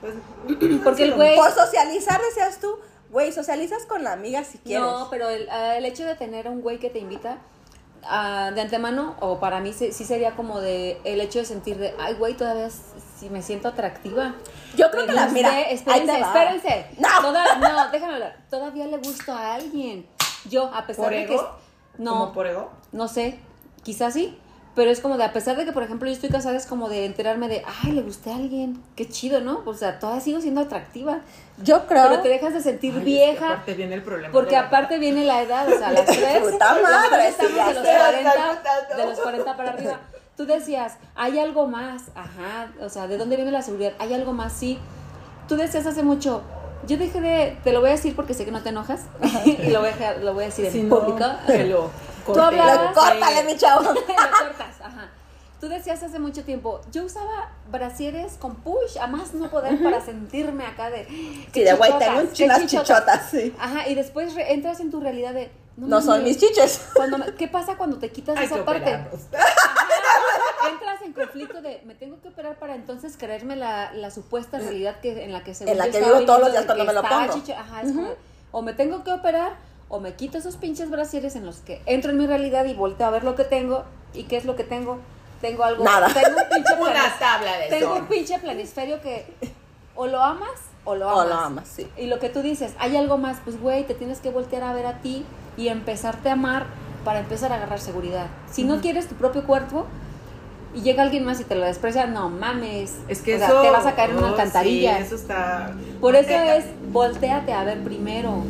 Pues, [CLEARS THROAT] Porque el güey- Por socializar, decías tú, güey, socializas con la amiga si quieres. No, pero el, ah, el hecho de tener a un güey que te invita ah, de antemano, o para mí sí, sí sería como de el hecho de sentir de, ay, güey, todavía s- sí me siento atractiva. Yo creo que la mira. espérense, espérense. No. Toda- no, déjame hablar. Todavía le gusto a alguien. Yo, a pesar ¿Por de ego? que. No. ¿Como por ego? No sé, quizás sí, pero es como de, a pesar de que, por ejemplo, yo estoy casada, es como de enterarme de, ay, le gusté a alguien, qué chido, ¿no? O sea, todavía sigo siendo atractiva, Yo creo. pero te dejas de sentir Ay, vieja, aparte viene el problema. porque aparte viene la edad, o sea, [LAUGHS] las tres, Puta las madre, estamos de los sé. 40, de los 40 para arriba. Tú decías, hay algo más, ajá, o sea, ¿de dónde viene la seguridad? Hay algo más, sí. Tú decías hace mucho, yo dejé de, te lo voy a decir porque sé que no te enojas, [LAUGHS] y lo voy a, lo voy a decir en no, público. [LAUGHS] que lo Tú hablabas- Córtale, mi chavo. [LAUGHS] lo cortas, ajá. Tú decías hace mucho tiempo, yo usaba brasieres con push, a más no poder para sentirme acá de. Sí, de güey, tengo chichotas, unas chichotas, sí. Ajá, y después re- entras en tu realidad de. No son mames, mis chiches. Cuando me- ¿Qué pasa cuando te quitas Hay que esa parte? Ajá, entras en conflicto de me tengo que operar para entonces creerme la, la supuesta realidad que en la que según En la que vivo todos los días cuando me lo pongo. chicho- ajá, es como, o me tengo que operar o me quito esos pinches brasieres en los que entro en mi realidad y volteo a ver lo que tengo y qué es lo que tengo. Tengo algo. Nada. Tengo un pinche [LAUGHS] Una tabla de Tengo un pinche planisferio que o lo amas o lo O amas. lo amas, sí. Y lo que tú dices, hay algo más, pues güey, te tienes que voltear a ver a ti y empezarte a amar para empezar a agarrar seguridad. Si no quieres tu propio cuerpo y llega alguien más y te lo desprecia, no mames. Es que O sea, eso. te vas a caer en una oh, alcantarilla. sí, eso está. Por eso es, volteate a ver primero.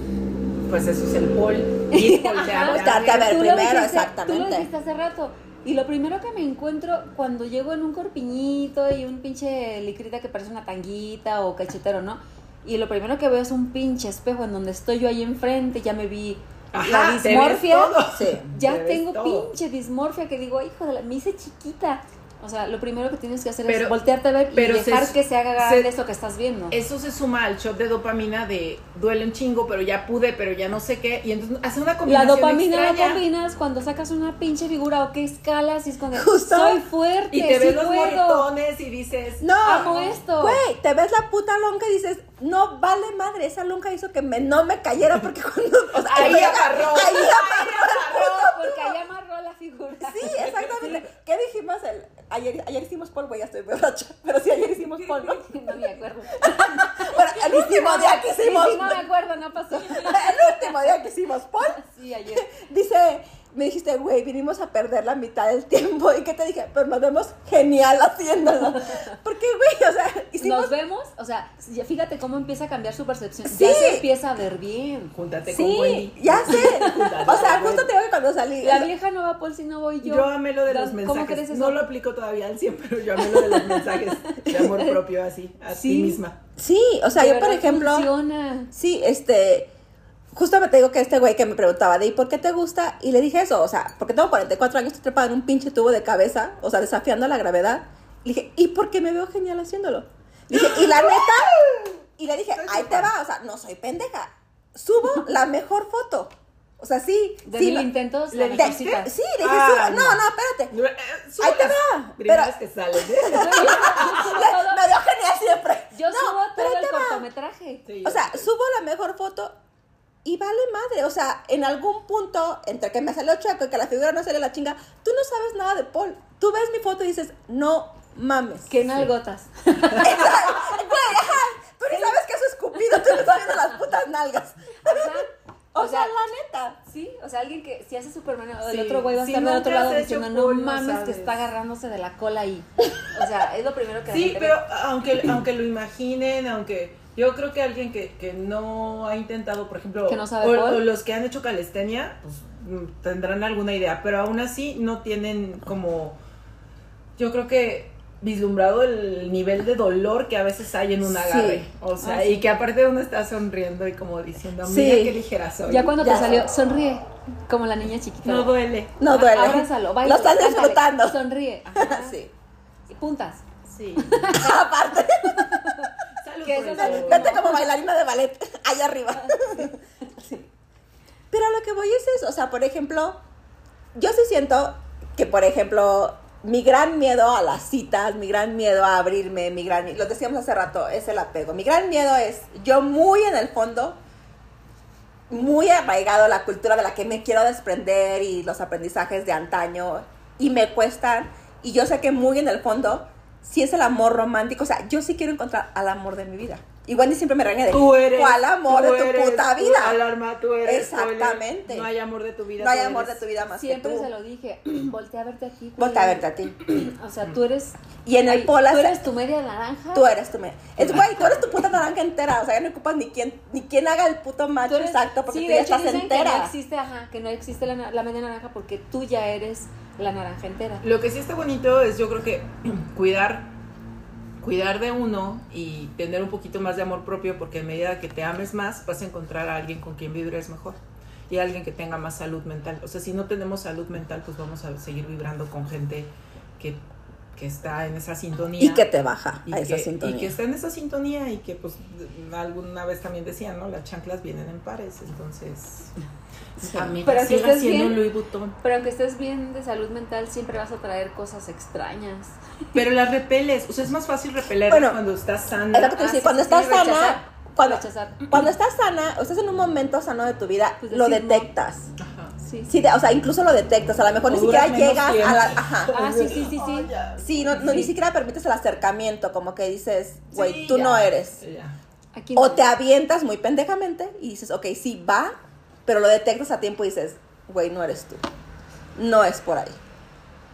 Pues eso es el pol. [LAUGHS] Y voltearte a ver Tú lo primero, dijiste- exactamente. Tú lo dijiste hace rato. Y lo primero que me encuentro cuando llego en un corpiñito y un pinche licrita que parece una tanguita o cachetero, ¿no? Y lo primero que veo es un pinche espejo en donde estoy yo ahí enfrente, ya me vi Ajá, la te ves dismorfia. todo. Sí. Te Ya ves tengo todo. pinche dismorfia que digo, hijo de la, me hice chiquita. O sea, lo primero que tienes que hacer Pero- es voltearte a ver y se- dejar que se haga grande eso que estás viendo. Eso se suma al shot de dopamina de duele un chingo, pero ya pude, pero ya no sé qué. Y entonces hace una La combinación dopamina la extraña. combinas cuando sacas una pinche figura o que escalas y es cuando Justo. soy fuerte, Y te ves los moretones y dices. No. Amo esto. Güey, te ves la puta lonca y dices, no vale madre, esa lonca hizo que me, no me cayera porque [LAUGHS] cuando. O sea, Ahí agarró. Ahí Porque ahí amarró la figura. Sí, exactamente. ¿Qué dijimos el, ayer? Ayer hicimos polvo, ya estoy borracha. Pero sí, ayer hicimos polvo. No me acuerdo. [LAUGHS] Bueno, el último día que hicimos. Sí, no me acuerdo, no pasó. [LAUGHS] El último día que hicimos polvo. Sí, ayer. Dice, me dijiste, güey, vinimos a perder la mitad del tiempo. ¿Y qué te dije? Pues nos vemos genial haciéndolo. [LAUGHS] Porque, güey, o sea, hicimos. Nos vemos, o sea, ya fíjate cómo empieza a cambiar su percepción. Sí. Ya se empieza a ver bien. Júntate con Wendy. ya sé. [LAUGHS] Júntate O sea, con justo te digo que cuando salí. La o sea, vieja no va Paul si no voy yo. Yo amé lo de los ¿Cómo mensajes. crees eso? No lo aplico todavía al 100, pero yo amé lo de los mensajes de amor [LAUGHS] propio así, a Sí. ti misma. Sí, o sea, yo, por ejemplo. Funciona. Sí, este. Justo me te digo que este güey que me preguntaba, de ¿y por qué te gusta? Y le dije eso, o sea, porque tengo 44 años, estoy trepada en un pinche tubo de cabeza, o sea, desafiando la gravedad. Le dije, ¿y por qué me veo genial haciéndolo? Le dije, y la neta, y le dije, ahí te va, o sea, no soy pendeja. Subo la mejor foto. O sea, sí. De sí, mil no- intentos, ¿Le sí, dije, Ah, subo- no, no. no, espérate. Eh, Ahí te va, Primeras pero- que salen, ¿eh? [LAUGHS] Me dio genial siempre. Yo No, subo pero todo ahí el te va. cortometraje. Sí, O sea, subo la mejor foto y vale madre. O sea, en algún punto, entre que me salió chueco y que la figura no salió la chinga, tú no sabes nada de Paul. Tú ves mi foto y dices, no mames. Que nalgotas. [LAUGHS] Exacto. Güey, ajá. Tú ni sabes que eso es escupido, tú no estás viendo las putas nalgas. Ajá. O, sea, la neta. Sí, o sea, alguien que si hace Superman o el Sí, otro güey va a si estar del nunca otro lado diciendo, no no mames que sabes". está agarrándose de la cola ahí. O sea, es lo primero que la Sí, gente pero ve. aunque, aunque lo imaginen, aunque yo creo que alguien que, que no ha intentado, por ejemplo, Que no sabe o, los que han hecho calistenia, pues mm, tendrán alguna idea, pero aún así no tienen como, yo creo que vislumbrado el nivel de dolor que a veces hay en un Sí. agarre. O sea, Ah, sí. y que aparte uno está sonriendo y como diciendo, Sí. mira qué ligera soy. Ya cuando Ya. te salió, sonríe, como la niña chiquita. no duele. No Ah, duele. Abrázalo, baila, Lo estás disfrutando. Sonríe. Ajá. [LAUGHS] Sí. Y puntas. Sí. [LAUGHS] Aparte, [LAUGHS] Lo- vete como bailarina de ballet, [LAUGHS] allá arriba. [LAUGHS] Sí. Pero lo que voy es eso. O sea, por ejemplo, yo sí siento que, por ejemplo, mi gran miedo a las citas, mi gran miedo a abrirme, mi gran... Lo decíamos hace rato, es el apego. Mi gran miedo es, yo muy en el fondo, muy arraigado a la cultura de la que me quiero desprender y los aprendizajes de antaño, y me cuestan, y yo sé que muy en el fondo, sí es el amor romántico, o sea, yo sí quiero encontrar al amor de mi vida. Y Wendy siempre me regaña de, Tú eres. ¿cuál amor tú de tu eres, puta tú, vida? alarma, tú eres. tú eres. Exactamente. No hay amor de tu vida. No hay amor de tu vida más Siempre que tú. se lo dije, voltea a verte aquí. Voltea a verte a ti. [CLEARS THROAT] O sea, tú eres... Y en el pola Tú eres tu media naranja. Tú eres tu me- Es güey, tú eres tu puta naranja entera. O sea, ya no ocupas ni quien, ni quien haga el puto macho eres- exacto porque sí, tú de ya hecho estás dicen Que no entera. existe, ajá, que no existe la media naranja porque tú ya eres la naranja entera. Lo que sí está bonito es, yo creo que [CLEARS THROAT] cuidar, cuidar de uno y tener un poquito más de amor propio, porque a medida que te ames más, vas a encontrar a alguien con quien vibres mejor y a alguien que tenga más salud mental. O sea, si no tenemos salud mental, pues vamos a seguir vibrando con gente que, que está en esa sintonía. Y que te baja y a esa que, sintonía. y que está en esa sintonía y que pues alguna vez también decían, ¿no? Las chanclas vienen en pares, entonces Sí. amiga, Pero que siga estés siendo bien. Louis Vuitton. Pero aunque estés bien de salud mental, siempre vas a traer cosas extrañas. Pero las repeles, o sea, es más fácil repelerlas Bueno, cuando estás sana. Es lo que te Ah, decía, sí, cuando sí, sí, estás sana, cuando, estás sana, o estás en un momento sano de tu vida, Pues lo no. detectas. Ajá. Sí. Sí, de- o sea, incluso lo detectas. A lo mejor O ni siquiera llegas a la. Ajá. Ah, sí, sí, sí, sí. Sí, no, no, ni siquiera permites el acercamiento, como que dices, güey, Sí, tú ya, no eres. ya. Aquí O no. te avientas muy pendejamente y dices, ok, sí va, pero lo detectas a tiempo y dices, güey, no eres tú. No es por ahí.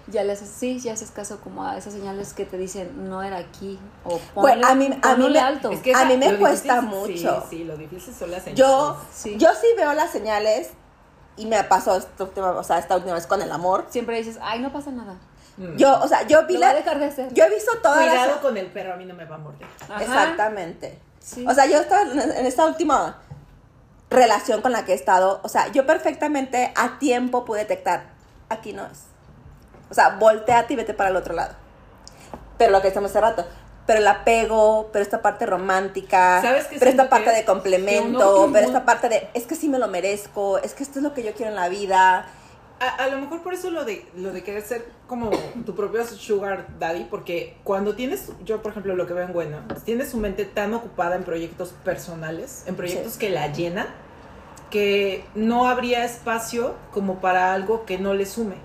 Ya le haces, sí, ya haces caso como a esas señales que te dicen, no era aquí. O ponle, a mí- a mí me- alto. Es que A esa- mí me cuesta difícil- mucho. Sí, sí, lo difícil son las señales. Yo, Sí. yo sí veo las señales y me pasó esta última, o sea, esta última vez con el amor. Siempre dices, ay, no pasa nada. Mm. Yo, o sea, yo vi a la, dejar de hacer. yo he visto todas Cuidado las... con el perro, a mí no me va a morder. Ajá. Exactamente. Sí. O sea, yo estaba en en esta última relación con la que he estado, o sea, yo perfectamente a tiempo pude detectar, aquí no es. O sea, volteate y vete para el otro lado. Pero lo que decíamos hace rato, pero el apego, pero esta parte romántica, ¿Sabes qué pero esta parte de complemento, pero esta parte de, es que sí me lo merezco, es que esto es lo que yo quiero en la vida. A, a lo mejor por eso lo de, lo de querer ser como tu propio sugar daddy, porque cuando tienes, yo por ejemplo lo que veo en Buena, tienes su mente tan ocupada en proyectos personales, en proyectos Sí. que la llenan, que no habría espacio como para algo que no le sume.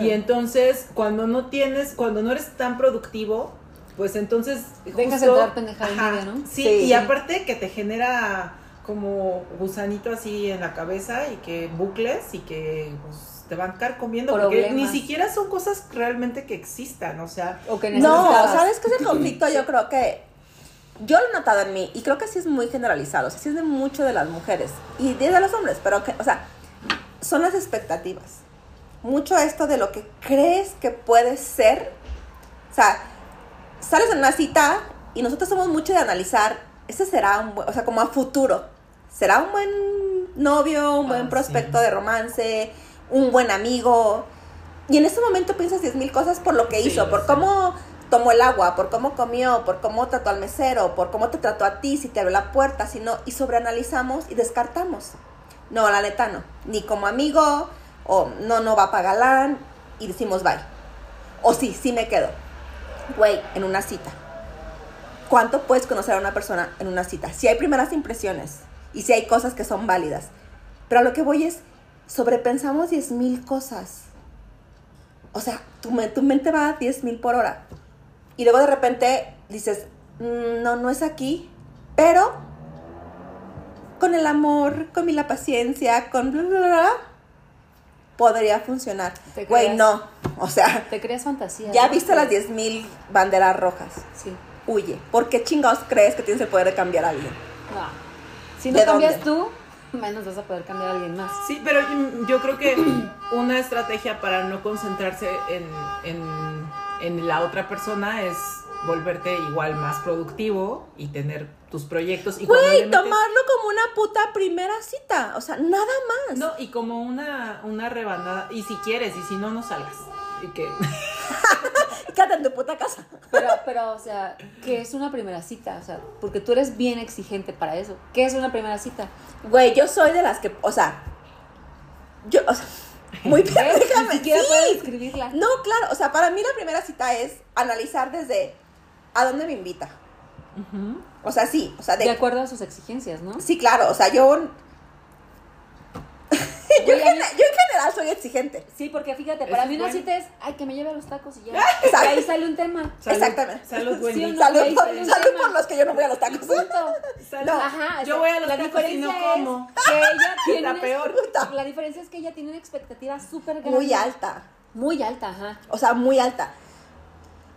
Y entonces, cuando no tienes, cuando no eres tan productivo, pues entonces... Dejas justo- entrar pendejada ¿no? Sí, Sí. y aparte que te genera como gusanito así en la cabeza y que bucles y que pues, te van comiendo porque ni Problemas. siquiera son cosas realmente que existan, o sea... O que No. ¿sabes qué es el conflicto? Yo creo que yo lo he notado en mí y creo que sí es muy generalizado, o sea, sí es de mucho de las mujeres y de los hombres, pero que, o sea, son las expectativas. Mucho esto de lo que crees que puede ser. O sea, sales en una cita y nosotros somos mucho de analizar, este será un buen, o sea, como a futuro, será un buen novio, un buen Ah, prospecto sí. de romance, un buen amigo. Y en ese momento piensas diez mil cosas por lo que Sí, hizo, por sé. cómo tomó el agua, por cómo comió, por cómo trató al mesero, por cómo te trató a ti, si te abrió la puerta, si no, y sobreanalizamos y descartamos. no, la neta no. Ni como amigo, o no, no va para galán, y decimos bye. O sí, sí me quedo. Güey, en una cita. ¿Cuánto puedes conocer a una persona en una cita? Si hay primeras impresiones y si hay cosas que son válidas. Pero a lo que voy es, sobrepensamos 10 mil cosas. O sea, tu, tu mente va a 10 mil por hora. Y luego de repente dices, "Mm, no, no es aquí, pero con el amor, con mi la paciencia, con bla, bla, bla, bla, podría funcionar. Güey, no. O sea, Te creas fantasía. ya ¿no? viste las 10 mil banderas rojas. Sí. Huye. ¿Por qué chingados crees que tienes el poder de cambiar a alguien? No. Si no ¿De cambias dónde? tú, menos vas a poder cambiar a alguien más. Sí, pero yo, yo creo que una estrategia para no concentrarse en, en, en la otra persona es volverte igual más productivo y tener tus proyectos. Y Güey, metes- tomarlo como una puta primera cita. O sea, nada más. No, y como una, una rebanada. Y si quieres, y si no, no salgas. Y que... [LAUGHS] Quédate en tu puta casa. Pero, pero, o sea, ¿qué es una primera cita? O sea, porque tú eres bien exigente para eso. ¿Qué es una primera cita? Güey, yo soy de las que, o sea, yo, o sea, muy [LAUGHS] pendeja, Ni sí. No, claro, o sea, para mí la primera cita es analizar desde a dónde me invita. O sea, sí, o sea, de, De acuerdo a sus exigencias, ¿no? sí, claro, o sea, yo, [LAUGHS] yo, en Oye, a mí- gen- yo en general soy exigente. Sí, porque fíjate, para es mí una bueno. cita es, ay, que me lleve a los tacos y ya. [LAUGHS] Exacto. Ahí sale un tema. Salud, Exactamente. Salud, Wendy. [LAUGHS] Sí no? Salud, por, sale un salud tema. por los que yo no voy a los tacos. Salud. No. Ajá, Yo o sea, voy a los la tacos y no como. que ella tiene una- peor. La diferencia es que ella tiene una expectativa súper grande. Muy alta. Muy alta, ajá. O sea, muy alta.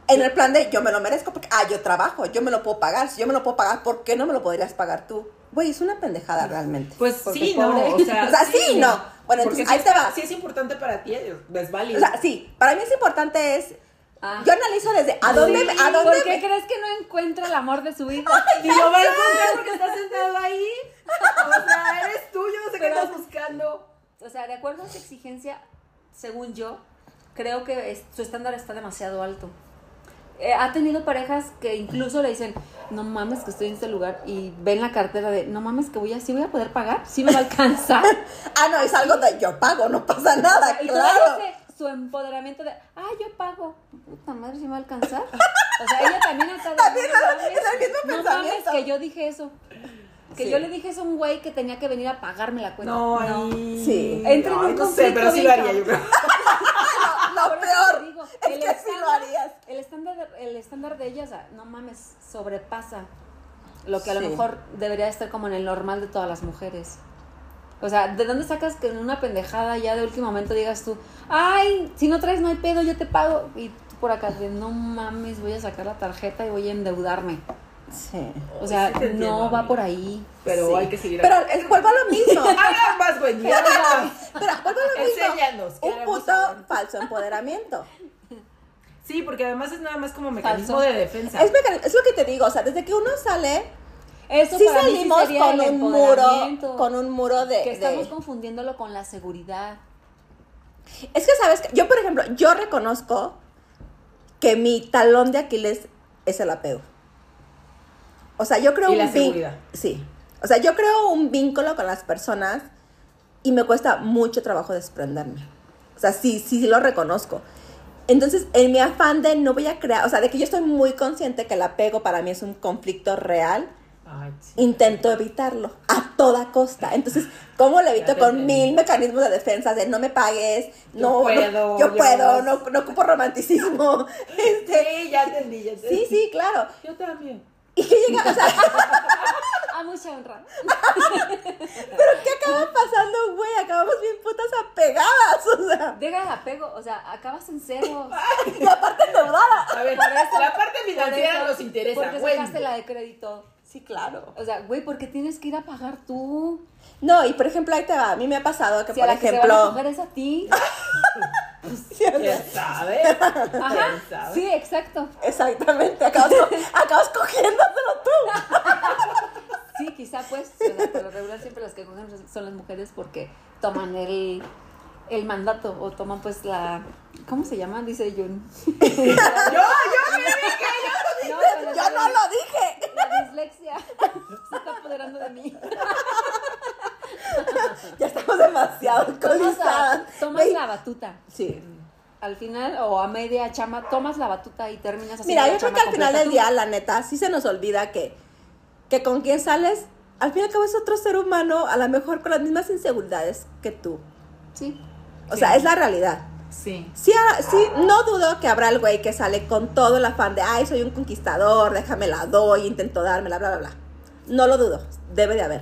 En el plan de yo me lo merezco porque, ah, yo trabajo, yo me lo puedo pagar. Si yo me lo puedo pagar, ¿por qué no me lo podrías pagar tú? Güey, es una pendejada realmente. Pues sí, no, o sea, [LAUGHS] O sea, sí, no. Bueno, entonces si ahí te va. Si es importante para ti, es es válido. O sea, sí, para mí es importante es, Ah. yo analizo desde a dónde, me- a dónde ¿Por qué me- crees que no encuentra el amor de su [LAUGHS] vida? Y lo va a encontrar porque está sentado ahí. O sea, eres tú, yo no sé qué estás buscando. O sea, de acuerdo a su exigencia, según yo, creo que es- su estándar está demasiado alto. Eh, ha tenido parejas que incluso le dicen, no mames que estoy en este lugar y ven la cartera de, no mames que voy a, sí voy a poder pagar, sí me va a alcanzar. [LAUGHS] Ah, no, es algo de yo pago, no pasa nada, y claro. su empoderamiento de, ah, yo pago, puta madre, sí me va a alcanzar. O sea, ella también está de, [LAUGHS] También "No es mames, el mismo no pensamiento". mames que yo dije eso. Que Sí. yo le dije eso a un güey que tenía que venir a pagarme la cuenta. No, ahí. Sí. Entra en Ay, un no sé, pero sí lo haría, yo creo. [LAUGHS] No, Por eso peor. te digo, [LAUGHS] Es el que sí lo estándar- harías. El estándar, de- el estándar de ella, o sea, no mames, sobrepasa lo que a lo mejor debería estar como en el normal de todas las mujeres. O sea, ¿de dónde sacas que en una pendejada ya de último momento digas tú, ay, si no traes no hay pedo, yo te pago? Y tú por acá de, no mames, voy a sacar la tarjeta y voy a endeudarme. Sí. O sea, Sí te entiendo, no va amiga. por ahí. Pero Sí. hay que seguir. Pero eh, vuelvo a lo mismo. Hagan más, Wendy. Pero vuelvo a lo mismo. Un puto falso empoderamiento. Sí, porque además es nada más como mecanismo Falso. de defensa. Es, mecan- es lo que te digo, o sea, desde que uno sale, Eso sí para mí sí salimos con un muro, con un muro de... que estamos de- confundiéndolo con la seguridad. Es que, ¿sabes? Yo, por ejemplo, yo reconozco que mi talón de Aquiles es el apego. O sea, yo creo Y la un vin- seguridad. Sí. O sea, yo creo un vínculo con las personas y me cuesta mucho trabajo desprenderme. O sea, sí, sí, sí lo reconozco. Entonces, en mi afán de no voy a crear, o sea, de que yo estoy muy consciente que el apego para mí es un conflicto real, Ay, intento evitarlo a toda costa. Entonces, ¿cómo lo evito? Con mil mecanismos de defensa, de no me pagues, Yo no, no- puedo, yo yo puedo, no- no, no ocupo romanticismo. Este, [LAUGHS] Sí, ya entendí, ya entendí. sí, sí, claro. Yo también. Y que llega, o sea, [LAUGHS] A mucha honra. pero ¿qué acaba pasando, güey? Acabamos bien putas apegadas, o sea, Deja el apego, o sea, acabas en ceros. [LAUGHS] y aparte endeudada. A ver, Por eso- la parte financiera nos interesa. Porque sacaste la de crédito. Sí, claro. O sea, güey, ¿por qué tienes que ir a pagar tú? No, y por ejemplo, ahí te va. A mí me ha pasado que, Si a por la que se van a ejemplo. coger es a ti. [LAUGHS] ¿Quién sabe? Ajá. ¿Quién sabe? Sí, exacto. Exactamente, acabas, [LAUGHS] acabas cogiéndotelo tú. Sí, quizá pues, por lo regular siempre las que cogen son las mujeres porque toman el, el mandato o toman pues la... ¿Cómo se llama? Dice Jun. [LAUGHS] Yo, yo me No, yo no lo dije. La dislexia se está apoderando de mí. ya estamos demasiado alcoholizadas. Tomas, la, tomas la batuta. Sí. Al final o a media chama, tomas la batuta y terminas así. Mira, yo creo que al final del día, la neta, sí se nos olvida que, que con quién sales, al fin y al cabo es otro ser humano, a lo mejor con las mismas inseguridades que tú. Sí. O sea, es la realidad. Sí. Sí, ah, sí, no dudo que habrá el güey que sale con todo el afán de, ay, soy un conquistador, déjame la doy, intento dármela, bla, bla, bla. No lo dudo, debe de haber.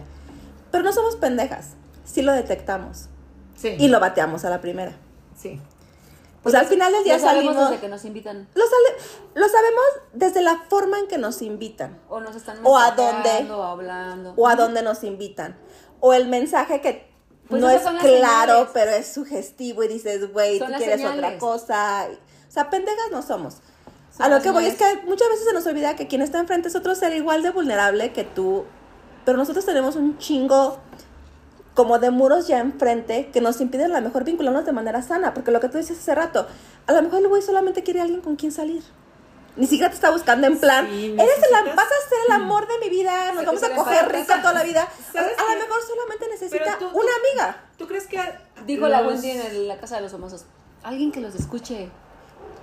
Pero no somos pendejas, sí lo detectamos Sí. y lo bateamos a la primera. Sí. O sea, al final del día Lo sabemos salimos... desde que nos invitan. Lo, sale- lo sabemos desde la forma en que nos invitan. O nos están O a dónde. O hablando. o a dónde nos invitan. O el mensaje que Pues no es claro, señales. pero es sugestivo y dices, güey, tú quieres otra cosa. O sea, pendejas no somos. Son a lo que voy es que muchas veces se nos olvida que quien está enfrente es otro ser igual de vulnerable que tú, pero nosotros tenemos un chingo como de muros ya enfrente que nos impiden a lo mejor vincularnos de manera sana, porque lo que tú dices hace rato, a lo mejor el güey solamente quiere a alguien con quien salir. Ni siquiera te está buscando en plan, Sí, eres el, vas a ser el amor de mi vida, nos vamos a coger rico toda la vida. [LAUGHS] ¿Sabes a lo mejor solamente necesita tú- una tú- amiga. ¿Tú crees que Dijo la Wendy en la casa de los famosos. Alguien que los escuche.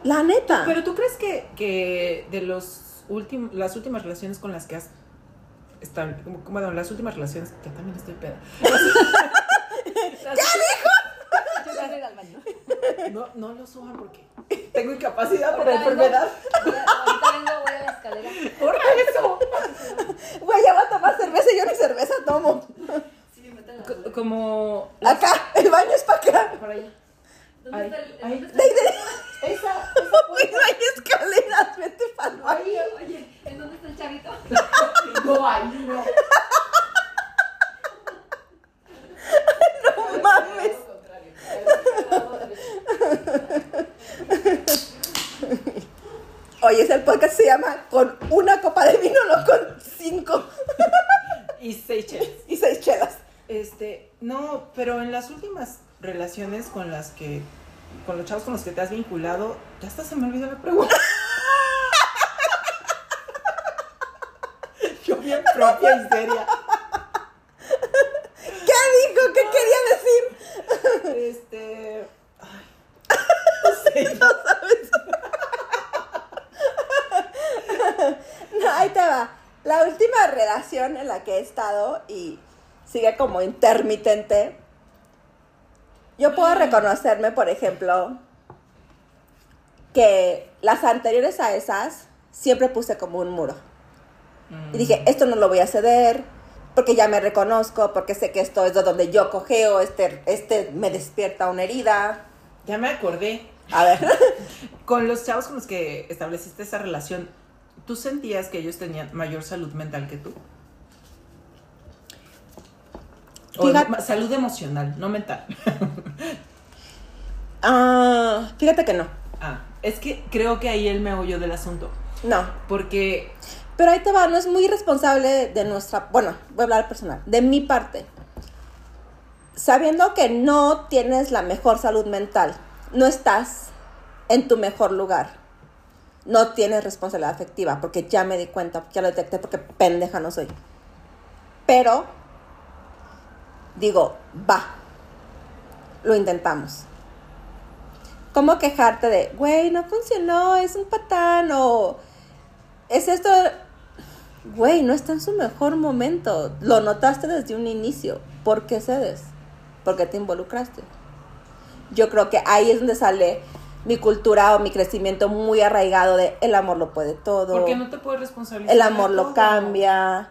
La neta. Pero tú crees que, que de los últimos, las últimas relaciones con las que has estado, como, como, bueno, las últimas relaciones, que también estoy peda. [LAUGHS] [LAUGHS] Yo voy a ir al baño. No, no lo suban porque tengo incapacidad por vengo, enfermedad. Ahorita vengo, voy a la escalera. Por eso. Güey, ya va a tomar cerveza y yo ni cerveza tomo. Sí, métela. Co- Como Acá, el baño es para acá. por ahí. ¿Dónde Ahí, está el- ahí. dónde está de, Esa, esa [LAUGHS] güey, no hay escaleras, vete para el baño. el- Oye, ¿en dónde está el chavito? [LAUGHS] No, ahí no. [LAUGHS] No mames. [LAUGHS] Oye, ese podcast se llama Con una copa de vino, no con cinco Y Seychelles. [LAUGHS] y seis chelas. Este, no, pero en las últimas relaciones con las que, con los chavos con los que te has vinculado, ya hasta se me olvidó la pregunta. [LAUGHS] Yo bien propia y seria. ¿Qué dijo? ¿Qué quería decir? Este, ay, no sé, No sabes. No, ahí te va. La última relación en la que he estado y sigue como intermitente. Yo puedo reconocerme, por ejemplo, que las anteriores a esas siempre puse como un muro. Y dije, esto no lo voy a ceder, porque ya me reconozco, porque sé que esto es de donde yo cogeo, este, este me despierta una herida. ya me acordé. A ver. [LAUGHS] Con los chavos con los que estableciste esa relación, ¿tú sentías que ellos tenían mayor salud mental que tú? O Fíjate- salud emocional, no mental. [LAUGHS] Ah, fíjate que no. Ah, es que creo que ahí el meollo del asunto. No. Porque Pero ahí te va, no es muy responsable de nuestra, bueno, voy a hablar personal, de mi parte. Sabiendo que no tienes la mejor salud mental, no estás en tu mejor lugar, no tienes responsabilidad afectiva, porque ya me di cuenta, ya lo detecté, porque pendeja no soy. Pero, digo, va, lo intentamos. ¿Cómo quejarte de, güey, no funcionó, es un patán o es esto, güey, no está en su mejor momento. Lo notaste desde un inicio. ¿Por qué cedes? Porque te involucraste. Yo creo que ahí es donde sale mi cultura o mi crecimiento muy arraigado de el amor lo puede todo. ¿por qué no te puedes responsabilizar? el amor lo cambia.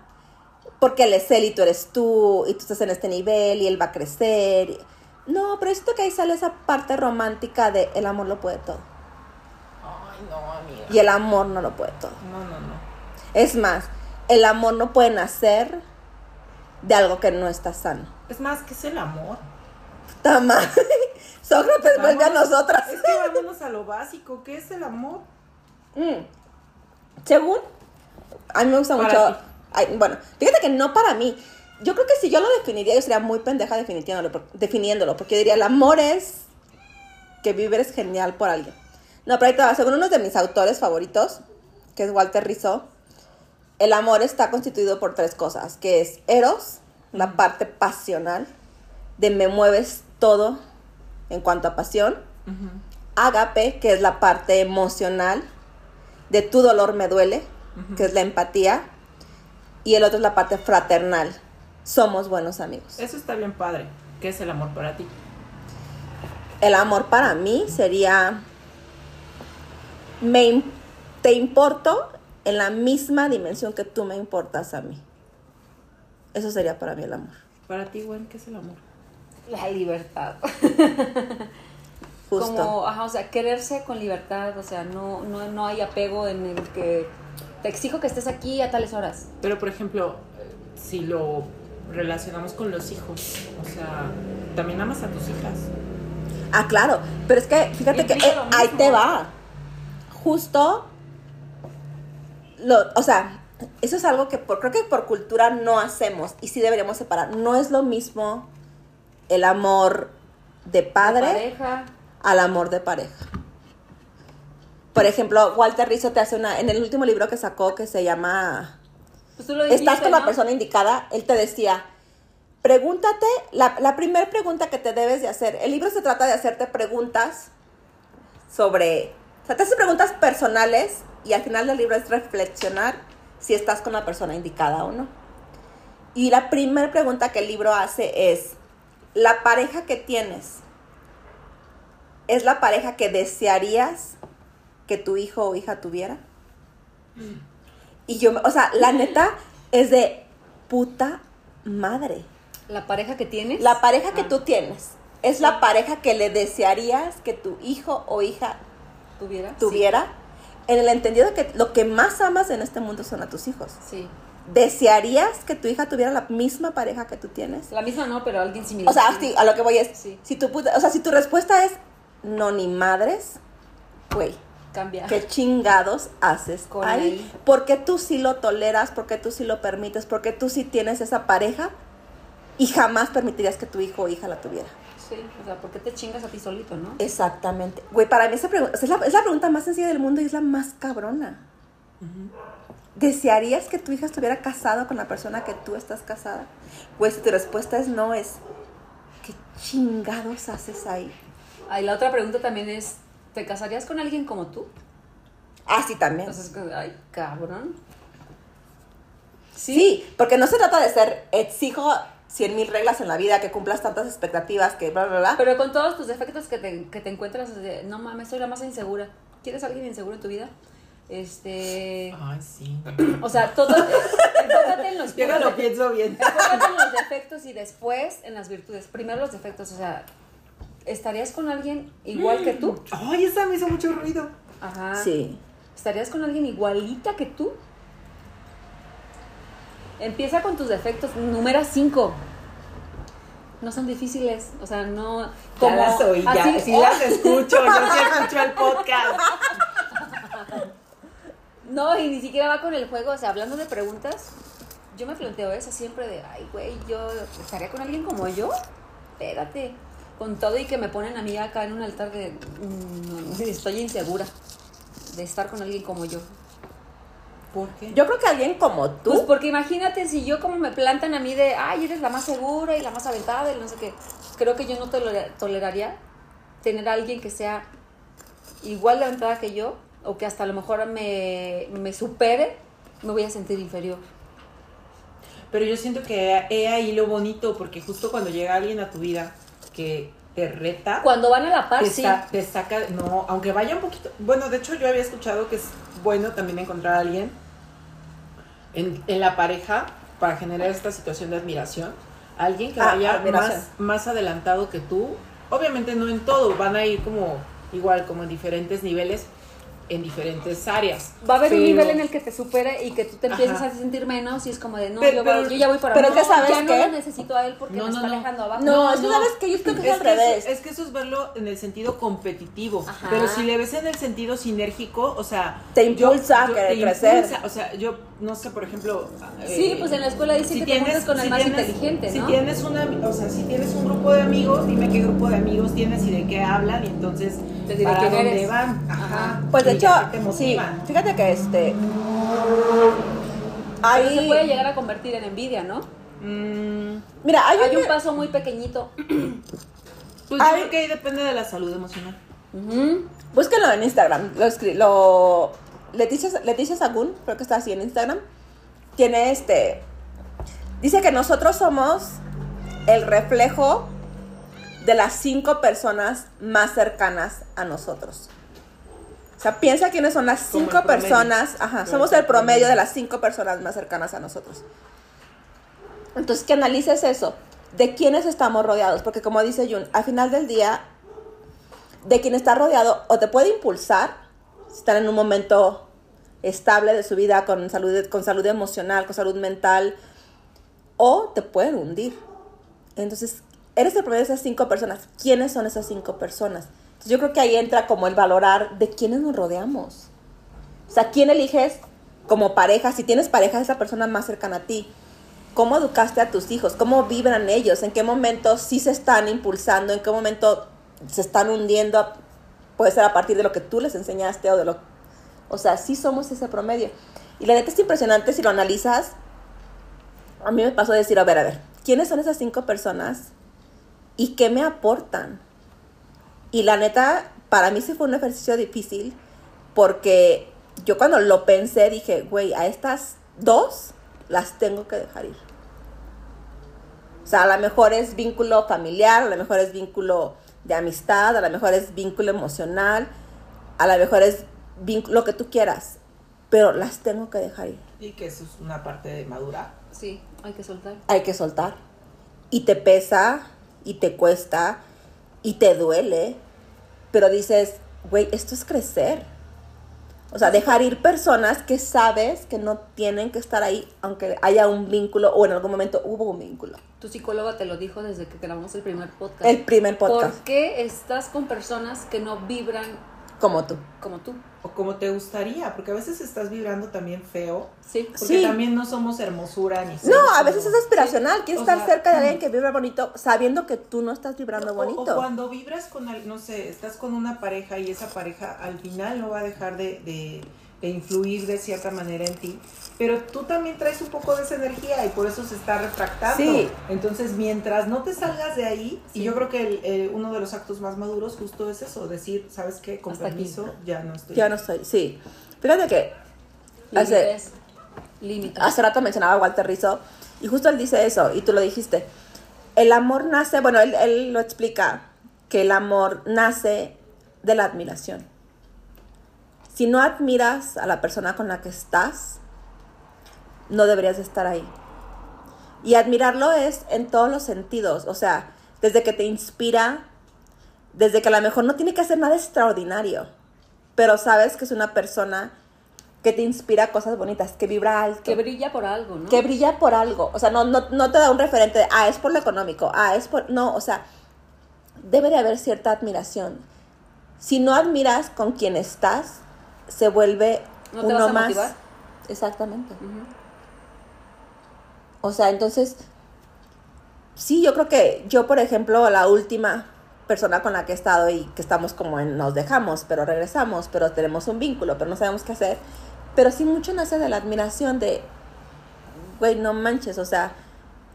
Porque él es él y tú eres tú. Y tú estás en este nivel y él va a crecer. No, pero esto que ahí sale esa parte romántica de el amor lo puede todo. Ay, no, amiga. Y el amor no lo puede todo. No, no, no. Es más, el amor no puede nacer de algo que no está sano. Es más, ¿qué es el amor? Puta madre. [LAUGHS] Sócrates vuelve a nosotras. Es que [LAUGHS] vámonos a lo básico. ¿Qué es el amor? Mm. Según, a mí me gusta Para mucho. ti. Ay, bueno, fíjate que no para mí. Yo creo que si yo lo definiría, yo sería muy pendeja definiéndolo, definiéndolo porque yo diría: el amor es que vivir es genial por alguien. No, pero ahí te va. Según uno de mis autores favoritos, que es Walter Rizzo, el amor está constituido por tres cosas: que es Eros, la parte pasional, de me mueves todo en cuanto a pasión. Ujú. Ágape, que es la parte emocional, de tu dolor me duele, que es la empatía. Y el otro es la parte fraternal. Somos buenos amigos. Eso está bien padre. ¿Qué es el amor para ti? El amor para mí sería, me, te importo en la misma dimensión que tú me importas a mí. Eso sería para mí el amor. Para ti, Gwen, ¿qué es el amor? La libertad. Justo. Como, ajá, o sea, quererse con libertad, o sea, no, no, no hay apego en el que te exijo que estés aquí a tales horas. Pero, por ejemplo, si lo relacionamos con los hijos, o sea, también amas a tus hijas. Ah, claro. Pero es que, fíjate que eh, ahí te va. Justo, lo, o sea, eso es algo que por, creo que por cultura no hacemos y sí deberíamos separar. No es lo mismo el amor de padre al amor de pareja. Por ejemplo, Walter Rizzo te hace una, en el último libro que sacó que se llama Pues tú lo dijiste, Estás con la persona indicada, él te decía, pregúntate, la, la primera pregunta que te debes de hacer, el libro se trata de hacerte preguntas sobre, o sea, te hace preguntas personales y al final del libro es reflexionar si estás con la persona indicada o no. Y la primera pregunta que el libro hace es, ¿la pareja que tienes es la pareja que desearías que tu hijo o hija tuviera? Y yo, o sea, la neta es de puta madre. La pareja que tienes. La pareja que Ah. tú tienes es la pareja que le desearías que tu hijo o hija tuviera. tuviera, en el entendido de que lo que más amas en este mundo son a tus hijos. Sí. ¿Desearías que tu hija tuviera la misma pareja que tú tienes? La misma no, pero alguien similar. O sea, sí, a lo que voy es, Sí. si tu o sea, si tu respuesta es no ni madres, güey, Cambia. ¿qué chingados haces Con ahí? él. Porque tú sí lo toleras, porque tú sí lo permites, porque tú sí tienes esa pareja y jamás permitirías que tu hijo o hija la tuviera. Sí, o sea, ¿por qué te chingas a ti solito, no? Exactamente. Güey, para mí esa pregunta es la, es la pregunta más sencilla del mundo y es la más cabrona. ¿Desearías que tu hija estuviera casada con la persona que tú estás casada? Güey, si tu respuesta es no, es ¿qué chingados haces ahí? Ah, y la otra pregunta también es, ¿te casarías con alguien como tú? Ah, sí, también. Entonces, ay, cabrón. Sí, porque no se trata de ser exijo cien mil reglas en la vida, que cumplas tantas expectativas, que bla, bla, bla. Pero con todos tus defectos que te, que te encuentras, de, no mames, soy la más insegura. ¿Quieres a alguien inseguro en tu vida? Este. Ay, sí. O sea, todo. [LAUGHS] enfócate en los Llega, lo puros pienso bien. enfócate en los defectos y después en las virtudes. Primero los defectos, o sea, ¿estarías con alguien igual que tú? Ay, esa me hizo mucho ruido. Ajá. Sí. ¿Estarías con alguien igualita que tú? Empieza con tus defectos. Número 5. No son difíciles. O sea, no. Ya las oí, ya. así- Sí las escucho. Yo sí [LAUGHS] escucho el podcast. No, y ni siquiera va con el juego. O sea, hablando de preguntas, yo me planteo eso siempre de, ay, güey, yo estaría con alguien como yo. Espérate. Con todo y que me ponen a mí acá en un altar de, mm, no, estoy insegura de estar con alguien como yo. ¿Por qué? Yo creo que alguien como tú, Pues porque imagínate si yo como me plantan a mí de, ay, eres la más segura y la más aventada y no sé qué. Creo que yo no tolera- toleraría tener a alguien que sea igual de aventada que yo o que hasta a lo mejor me, me supere, me voy a sentir inferior. Pero yo siento que he ahí lo bonito, porque justo cuando llega alguien a tu vida que te reta, Cuando van a la par, te, sí. sa- te saca, no, aunque vaya un poquito, bueno, de hecho yo había escuchado que es bueno también encontrar a alguien en, en la pareja para generar esta situación de admiración, alguien que Ah, vaya más, más adelantado que tú, obviamente no en todo, van a ir como igual, como en diferentes niveles, en diferentes áreas. Va a haber un nivel en el que te supere y que tú te empieces Ajá. a sentir menos y es como de, no, Pero- yo, pero- yo ya voy para pero abajo, que sabes ya no qué? lo necesito a él porque No, me no, está no. alejando abajo. No, es que sabes que yo creo que es, Es al que, revés. eso, es que eso es verlo en el sentido competitivo. Ajá. Pero si le ves en el sentido sinérgico, o sea. Te impulsa a querer crecer. O sea, yo no sé, por ejemplo. Sí, pues en la escuela dicen que te juntes con el más inteligente, Si ¿no? tienes una, o sea, si tienes un grupo de amigos, dime qué grupo de amigos tienes y de qué hablan y entonces Te diré para quién dónde eres. van. Ajá. Pues de hecho, sí, fíjate que este... Pero se puede Hay, llegar a convertir en envidia, ¿no? Mm, mira, hay, Hay un, un paso muy pequeñito. ¿Tú [CLEARS THROAT] Pues yo Ay. creo que ahí depende de la salud emocional. Ujú. Búsquenlo en Instagram. Lo, escri- lo Leticia, Leticia Sagún, creo que está así en Instagram. Tiene este. Dice que nosotros somos el reflejo de las cinco personas más cercanas a nosotros. O sea, piensa quiénes son las cinco personas. Ajá, somos el promedio. de las cinco personas más cercanas a nosotros. Entonces, que analices eso. De quiénes estamos rodeados. Porque, como dice Jun, al final del día, de quien está rodeado o te puede impulsar, si están en un momento estable de su vida, con salud, con salud emocional, con salud mental, o te pueden hundir. Entonces, eres el promedio de esas cinco personas. ¿Quiénes son esas cinco personas? Entonces, yo creo que ahí entra como el valorar de quiénes nos rodeamos. O sea, ¿quién eliges como pareja? Si tienes pareja, es la persona más cercana a ti. ¿Cómo educaste a tus hijos? ¿Cómo vibran ellos? ¿En qué momento sí se están impulsando? ¿En qué momento se están hundiendo? Puede ser a partir de lo que tú les enseñaste o de lo... O sea, sí somos ese promedio. Y la neta es impresionante si lo analizas. A mí me pasó a decir, a ver, a ver, ¿quiénes son esas cinco personas? ¿Y qué me aportan? Y la neta, para mí sí fue un ejercicio difícil porque yo cuando lo pensé dije, güey, a estas dos las tengo que dejar ir. O sea, a lo mejor es vínculo familiar, a lo mejor es vínculo de amistad, a lo mejor es vínculo emocional, a lo mejor es vínculo, lo que tú quieras, pero las tengo que dejar ir. Y que eso es una parte de madura. Sí, hay que soltar. Hay que soltar. Y te pesa, y te cuesta, y te duele, pero dices, güey, esto es crecer. O sea, dejar ir personas que sabes que no tienen que estar ahí, aunque haya un vínculo o en algún momento hubo un vínculo. Tu psicóloga te lo dijo desde que grabamos el primer podcast. El primer podcast, ¿Por qué estás con personas que no vibran como tú. como tú? O como te gustaría, porque a veces estás vibrando también feo. Sí. Porque Sí. también no somos hermosura ni No, a veces es aspiracional. Quieres O estar sea, cerca de alguien que vibra bonito, sabiendo que tú no estás vibrando O- bonito. O, cuando vibras con, al- no sé, estás con una pareja y esa pareja al final no va a dejar de, de- de influir de cierta manera en ti, pero tú también traes un poco de esa energía y por eso se está refractando. Sí. Entonces, mientras no te salgas de ahí, Sí. y yo creo que el- el- uno de los actos más maduros justo es eso, decir, ¿sabes qué? Con Hasta aquí. permiso, ya no estoy. Ya no estoy, sí. Fíjate que hace, Límites. Límites. hace rato mencionaba a Walter Rizzo y justo él dice eso y tú lo dijiste. El amor nace, bueno, él, él lo explica, que el amor nace de la admiración. Si no admiras a la persona con la que estás, no deberías de estar ahí. Y admirarlo es en todos los sentidos, o sea, desde que te inspira, desde que a lo mejor no tiene que hacer nada extraordinario, pero sabes que es una persona que te inspira cosas bonitas, que vibra alto, Que brilla por algo, ¿no? que brilla por algo. O sea, no, no, no te da un referente de, ah, es por lo económico, ah, es por... No, o sea, debe de haber cierta admiración. Si no admiras con quien estás, se vuelve ¿No te uno vas a más. motivar? Exactamente. O sea, entonces, sí, yo creo que yo, por ejemplo, la última persona con la que he estado y que estamos como en nos dejamos, pero regresamos, pero tenemos un vínculo, pero no sabemos qué hacer. Pero sí mucho nace de la admiración de, güey, no manches, o sea,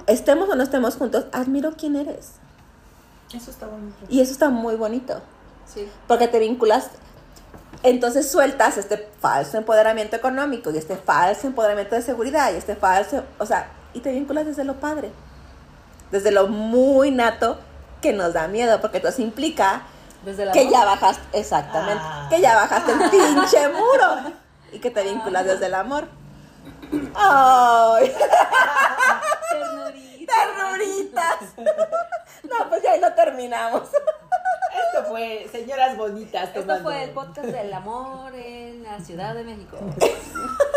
estemos o no estemos juntos, admiro quién eres. Eso está bonito. Y eso está muy bonito, Sí. porque te vinculas, entonces sueltas este falso empoderamiento económico y este falso empoderamiento de seguridad y este falso, o sea, y te vinculas desde lo padre, desde lo muy nato que nos da miedo, porque entonces implica Desde la que ya bajaste, exactamente, Ah. que ya bajaste el pinche muro y que te vinculas desde el amor. ¡Ay! [LAUGHS] Ternurita. ¡Ternuritas! No, pues ya ahí lo terminamos. Esto fue Señoras Bonitas. Esto tomando- fue el podcast del amor en la Ciudad de México.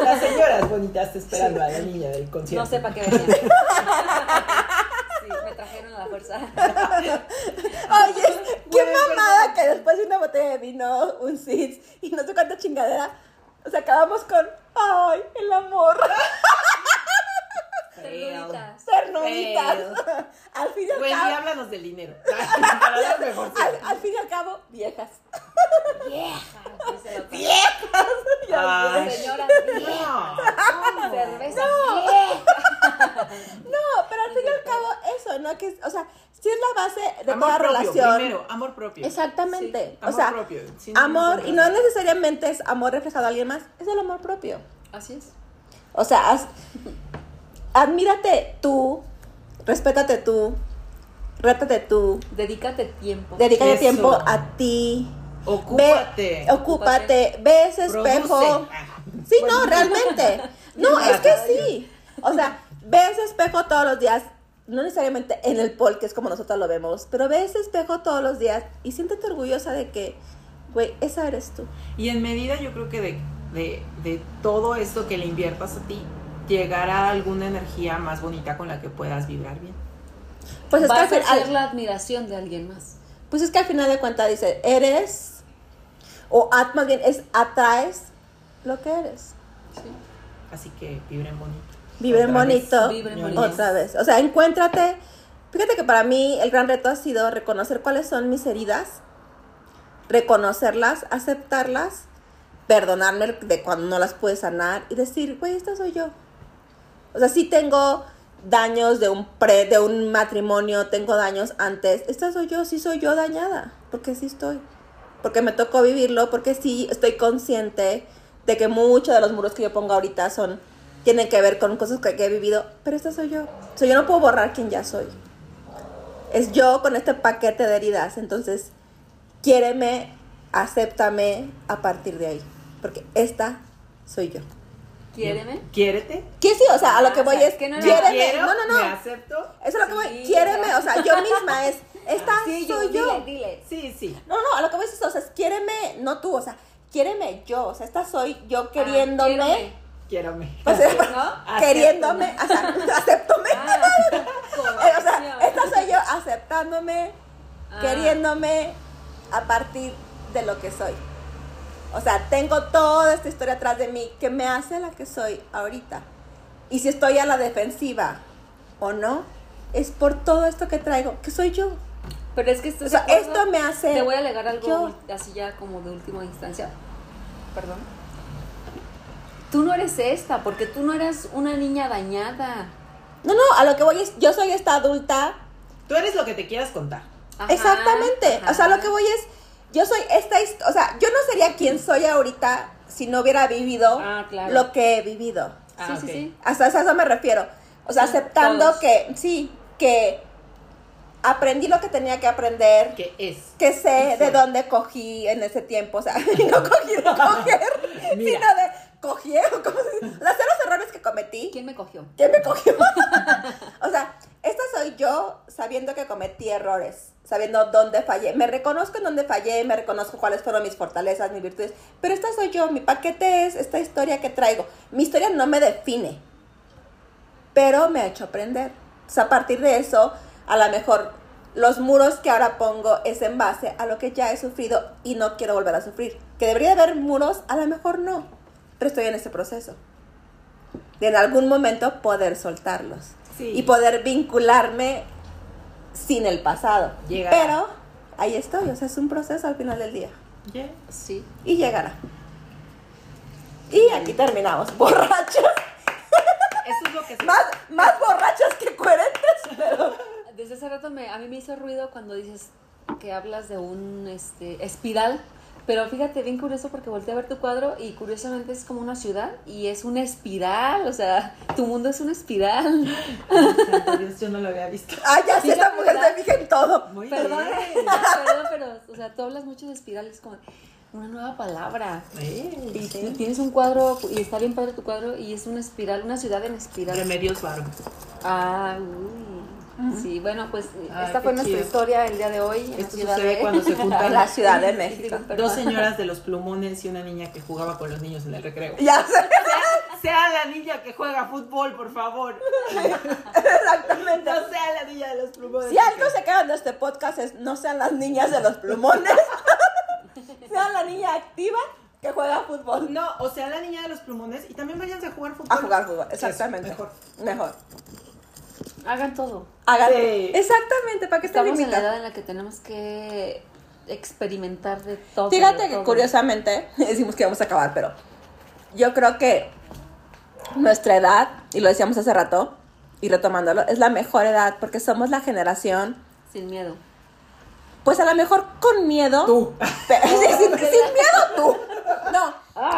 Las señoras bonitas te esperando a la niña del concierto. No sé para qué venían. Sí, me trajeron a la fuerza. Oye, qué mamada que después de una botella de vino, un sits y no sé cuánta chingadera, o sea, acabamos con, ay, el amor, [LAUGHS] Ternuritas. ternuritas. Feo. [LAUGHS] Al fin y al Wendy, cabo, háblanos del dinero. [LAUGHS] Para mejor. al, al fin y al cabo, viejas. Viejas. [LAUGHS] Ya Ay. Señoras No. viejas. Cerveza vieja. No, pero al fin y al cabo, eso, ¿no? Que, o sea, sí es la base de amor toda propio, relación. Primero, amor propio. Exactamente. Amor o sea, propio, amor, y no necesariamente es amor reflejado a alguien más, es el amor propio. Así es. O sea, admírate tú, respétate tú, rétate tú, Dedícate tiempo. dedícate Eso. tiempo a ti. Ocúpate. Ve, ocúpate, ve ese espejo. Produce. Sí, no, realmente. [LAUGHS] No, es que sí. O sea, ve ese espejo todos los días. No necesariamente en el pol, que es como nosotros lo vemos, pero ve ese espejo todos los días y siéntete orgullosa de que, güey, esa eres tú. Y en medida yo creo que de, de, de todo esto que le inviertas a ti, llegará alguna energía más bonita con la que puedas vibrar bien. Pues es, que al, a ser la admiración de alguien más. pues es que al final de cuentas dice, eres, o at- más bien es atraes lo que eres. Sí. Así que vibren bonito. Vibren Otra vez. bonito. Vibren bonito. Otra vez. O sea, encuéntrate. Fíjate que para mí el gran reto ha sido reconocer cuáles son mis heridas, reconocerlas, aceptarlas, perdonarme de cuando no las pude sanar y decir, güey, esta soy yo. O sea, sí tengo daños de un pre, de un matrimonio, tengo daños antes. Esta soy yo, sí soy yo dañada, porque sí estoy. Porque me tocó vivirlo, porque sí estoy consciente de que muchos de los muros que yo pongo ahorita son tienen que ver con cosas que, he vivido, pero esta soy yo. O sea, yo no puedo borrar quién ya soy. Es yo con este paquete de heridas, entonces quiéreme, acéptame a partir de ahí, porque esta soy yo. Quiéreme. ¿Quiérete? ¿Qué sí? O sea, a lo que Ah, o voy sea, es, que no quiéreme. no, no, ¿Me acepto? Eso es lo que voy. Quiéreme, o sea, yo misma es, [LAUGHS] esta Sí, soy yo. Dile, dile. Sí, sí. No, no, a lo que voy es, o sea, es quiéreme, no tú, o sea, quiéreme yo, o sea, esta soy yo queriéndome. Ah, quiéreme. Quiérame. o sea, ¿No? [LAUGHS] queriéndome, [LAUGHS] o sea. Ah, o sea, esta soy yo aceptándome, Ah. queriéndome a partir de lo que soy. O sea, tengo toda esta historia atrás de mí que me hace la que soy ahorita. Y si estoy a la defensiva o no, es por todo esto que traigo, que soy yo. Pero es que estoy O sea, esto me hace Te voy a alegar algo yo. así ya como de última instancia. Perdón. Tú no eres esta, porque tú no eres una niña dañada. No, no, a lo que voy es, yo soy esta adulta. Tú eres lo que te quieras contar. Ajá, exactamente. ajá. O sea, lo que voy es, yo soy esta, o sea, yo no sería quien soy ahorita si no hubiera vivido Ah, claro. lo que he vivido. Ah, sí, sí, sí. Hasta hasta eso me refiero. O sea, Sí, aceptando todos. que, sí, que aprendí lo que tenía que aprender, ¿Qué es? que sé de dónde cogí en ese tiempo. O sea, [LAUGHS] no cogí de [LAUGHS] coger, Mira. sino de cogí, o como los los errores que cometí. ¿Quién me cogió? ¿Quién me [LAUGHS] cogió? [LAUGHS] o sea, esta soy yo sabiendo que cometí errores, sabiendo dónde fallé. Me reconozco en dónde fallé, me reconozco cuáles fueron mis fortalezas, mis virtudes. Pero esta soy yo, mi paquete es esta historia que traigo. Mi historia no me define, pero me ha hecho aprender. O sea, a partir de eso, a lo mejor los muros que ahora pongo es en base a lo que ya he sufrido y no quiero volver a sufrir. Que debería de haber muros, a lo mejor no, pero estoy en ese proceso de en algún momento poder soltarlos Sí. y poder vincularme sin el pasado. Llegará. Pero ahí estoy, o sea, es un proceso al final del día Yeah. Sí. y llegará. Y aquí terminamos, [LAUGHS] borrachos, Eso es lo que se... más, más borrachas que coherentes, pero Desde hace rato me, a mí me hizo ruido cuando dices que hablas de un este, espiral. Pero fíjate, bien curioso porque volteé a ver tu cuadro y curiosamente es como una ciudad y es una espiral. O sea, tu mundo es una espiral. Dios, yo no lo había visto. [LAUGHS] ah, ya sí, esta mujer se fija en todo. Muy Perdón, bien. perdón, pero, o sea, tú hablas mucho de espirales como una nueva palabra. Eh, Y sí. tienes un cuadro, y está bien padre tu cuadro, y es una espiral, una ciudad en espiral. Remedios Varo. Ah, uy. Sí, bueno, pues Ay, esta fue nuestra chido. historia el día de hoy. en la Esto ciudad sucede de- cuando se [LAUGHS] juntan En la Ciudad de México. Dos señoras de los plumones y una niña que jugaba con los niños en el recreo. Ya sé, [LAUGHS] Sea la niña que juega fútbol, por favor. exactamente. No sea la niña de los plumones. Si algo se queda de este podcast es no sean las niñas de los plumones, [LAUGHS] sean la niña activa que juega fútbol. No, o sea, la niña de los plumones y también váyanse a jugar fútbol. A jugar fútbol, exactamente. Eso, mejor. Mejor. Hagan todo. Sí. Exactamente, ¿para qué te Estamos en la edad en la que tenemos que experimentar de todo. Fíjate de que todo. curiosamente, [LAUGHS] decimos que vamos a acabar, pero yo creo que nuestra edad, y lo decíamos hace rato, y retomándolo, es la mejor edad porque somos la generación Sin miedo. Pues a lo mejor con miedo. Tú. Pero- [LAUGHS] sin, sin miedo tú. No,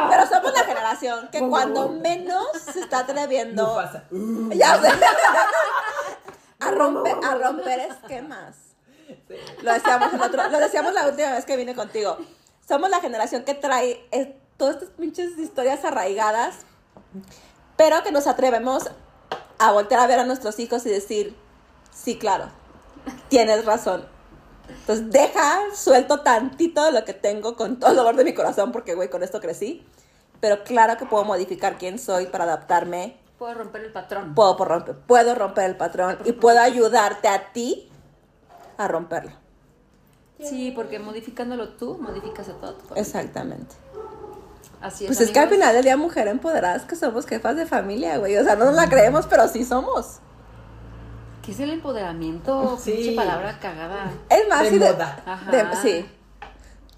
pero somos la generación que cuando menos se está atreviendo. Uh, ya sé, [LAUGHS] a romper, a romper esquemas. Lo decíamos el otro, lo decíamos la última vez que vine contigo. Somos la generación que trae eh, todas estas pinches historias arraigadas, pero que nos atrevemos a voltear a ver a nuestros hijos y decir, sí, claro, tienes razón. Entonces deja, suelto tantito de lo que tengo con todo el dolor de mi corazón, porque, güey, con esto crecí. Pero claro que puedo modificar quién soy para adaptarme. Puedo romper el patrón. Puedo, por romper, puedo romper el patrón y puedo ayudarte a ti a romperlo. Sí, porque modificándolo tú, modificas a toda tu familia. Exactamente. Así es. Pues es que al final del día, mujer empoderadas, que somos jefas de familia, güey. O sea, no nos la creemos, pero sí somos. ¿Qué es el empoderamiento? Sí. Pinche palabra cagada. Es más, De sí, de- moda. Ajá. de- sí.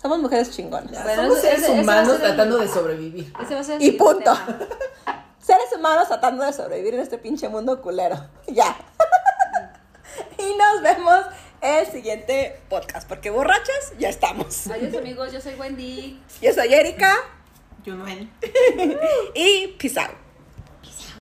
Somos mujeres chingonas. Bueno, somos seres ese- ese humanos el- tratando de sobrevivir. Ese va a ser el Y punto. tema. [LAUGHS] Seres humanos tratando de sobrevivir en este pinche mundo culero. [LAUGHS] Ya. [LAUGHS] y nos vemos el siguiente podcast, porque borrachas ya estamos. Adiós amigos, yo soy Wendy. Yo soy Erika Yo no. y peace out.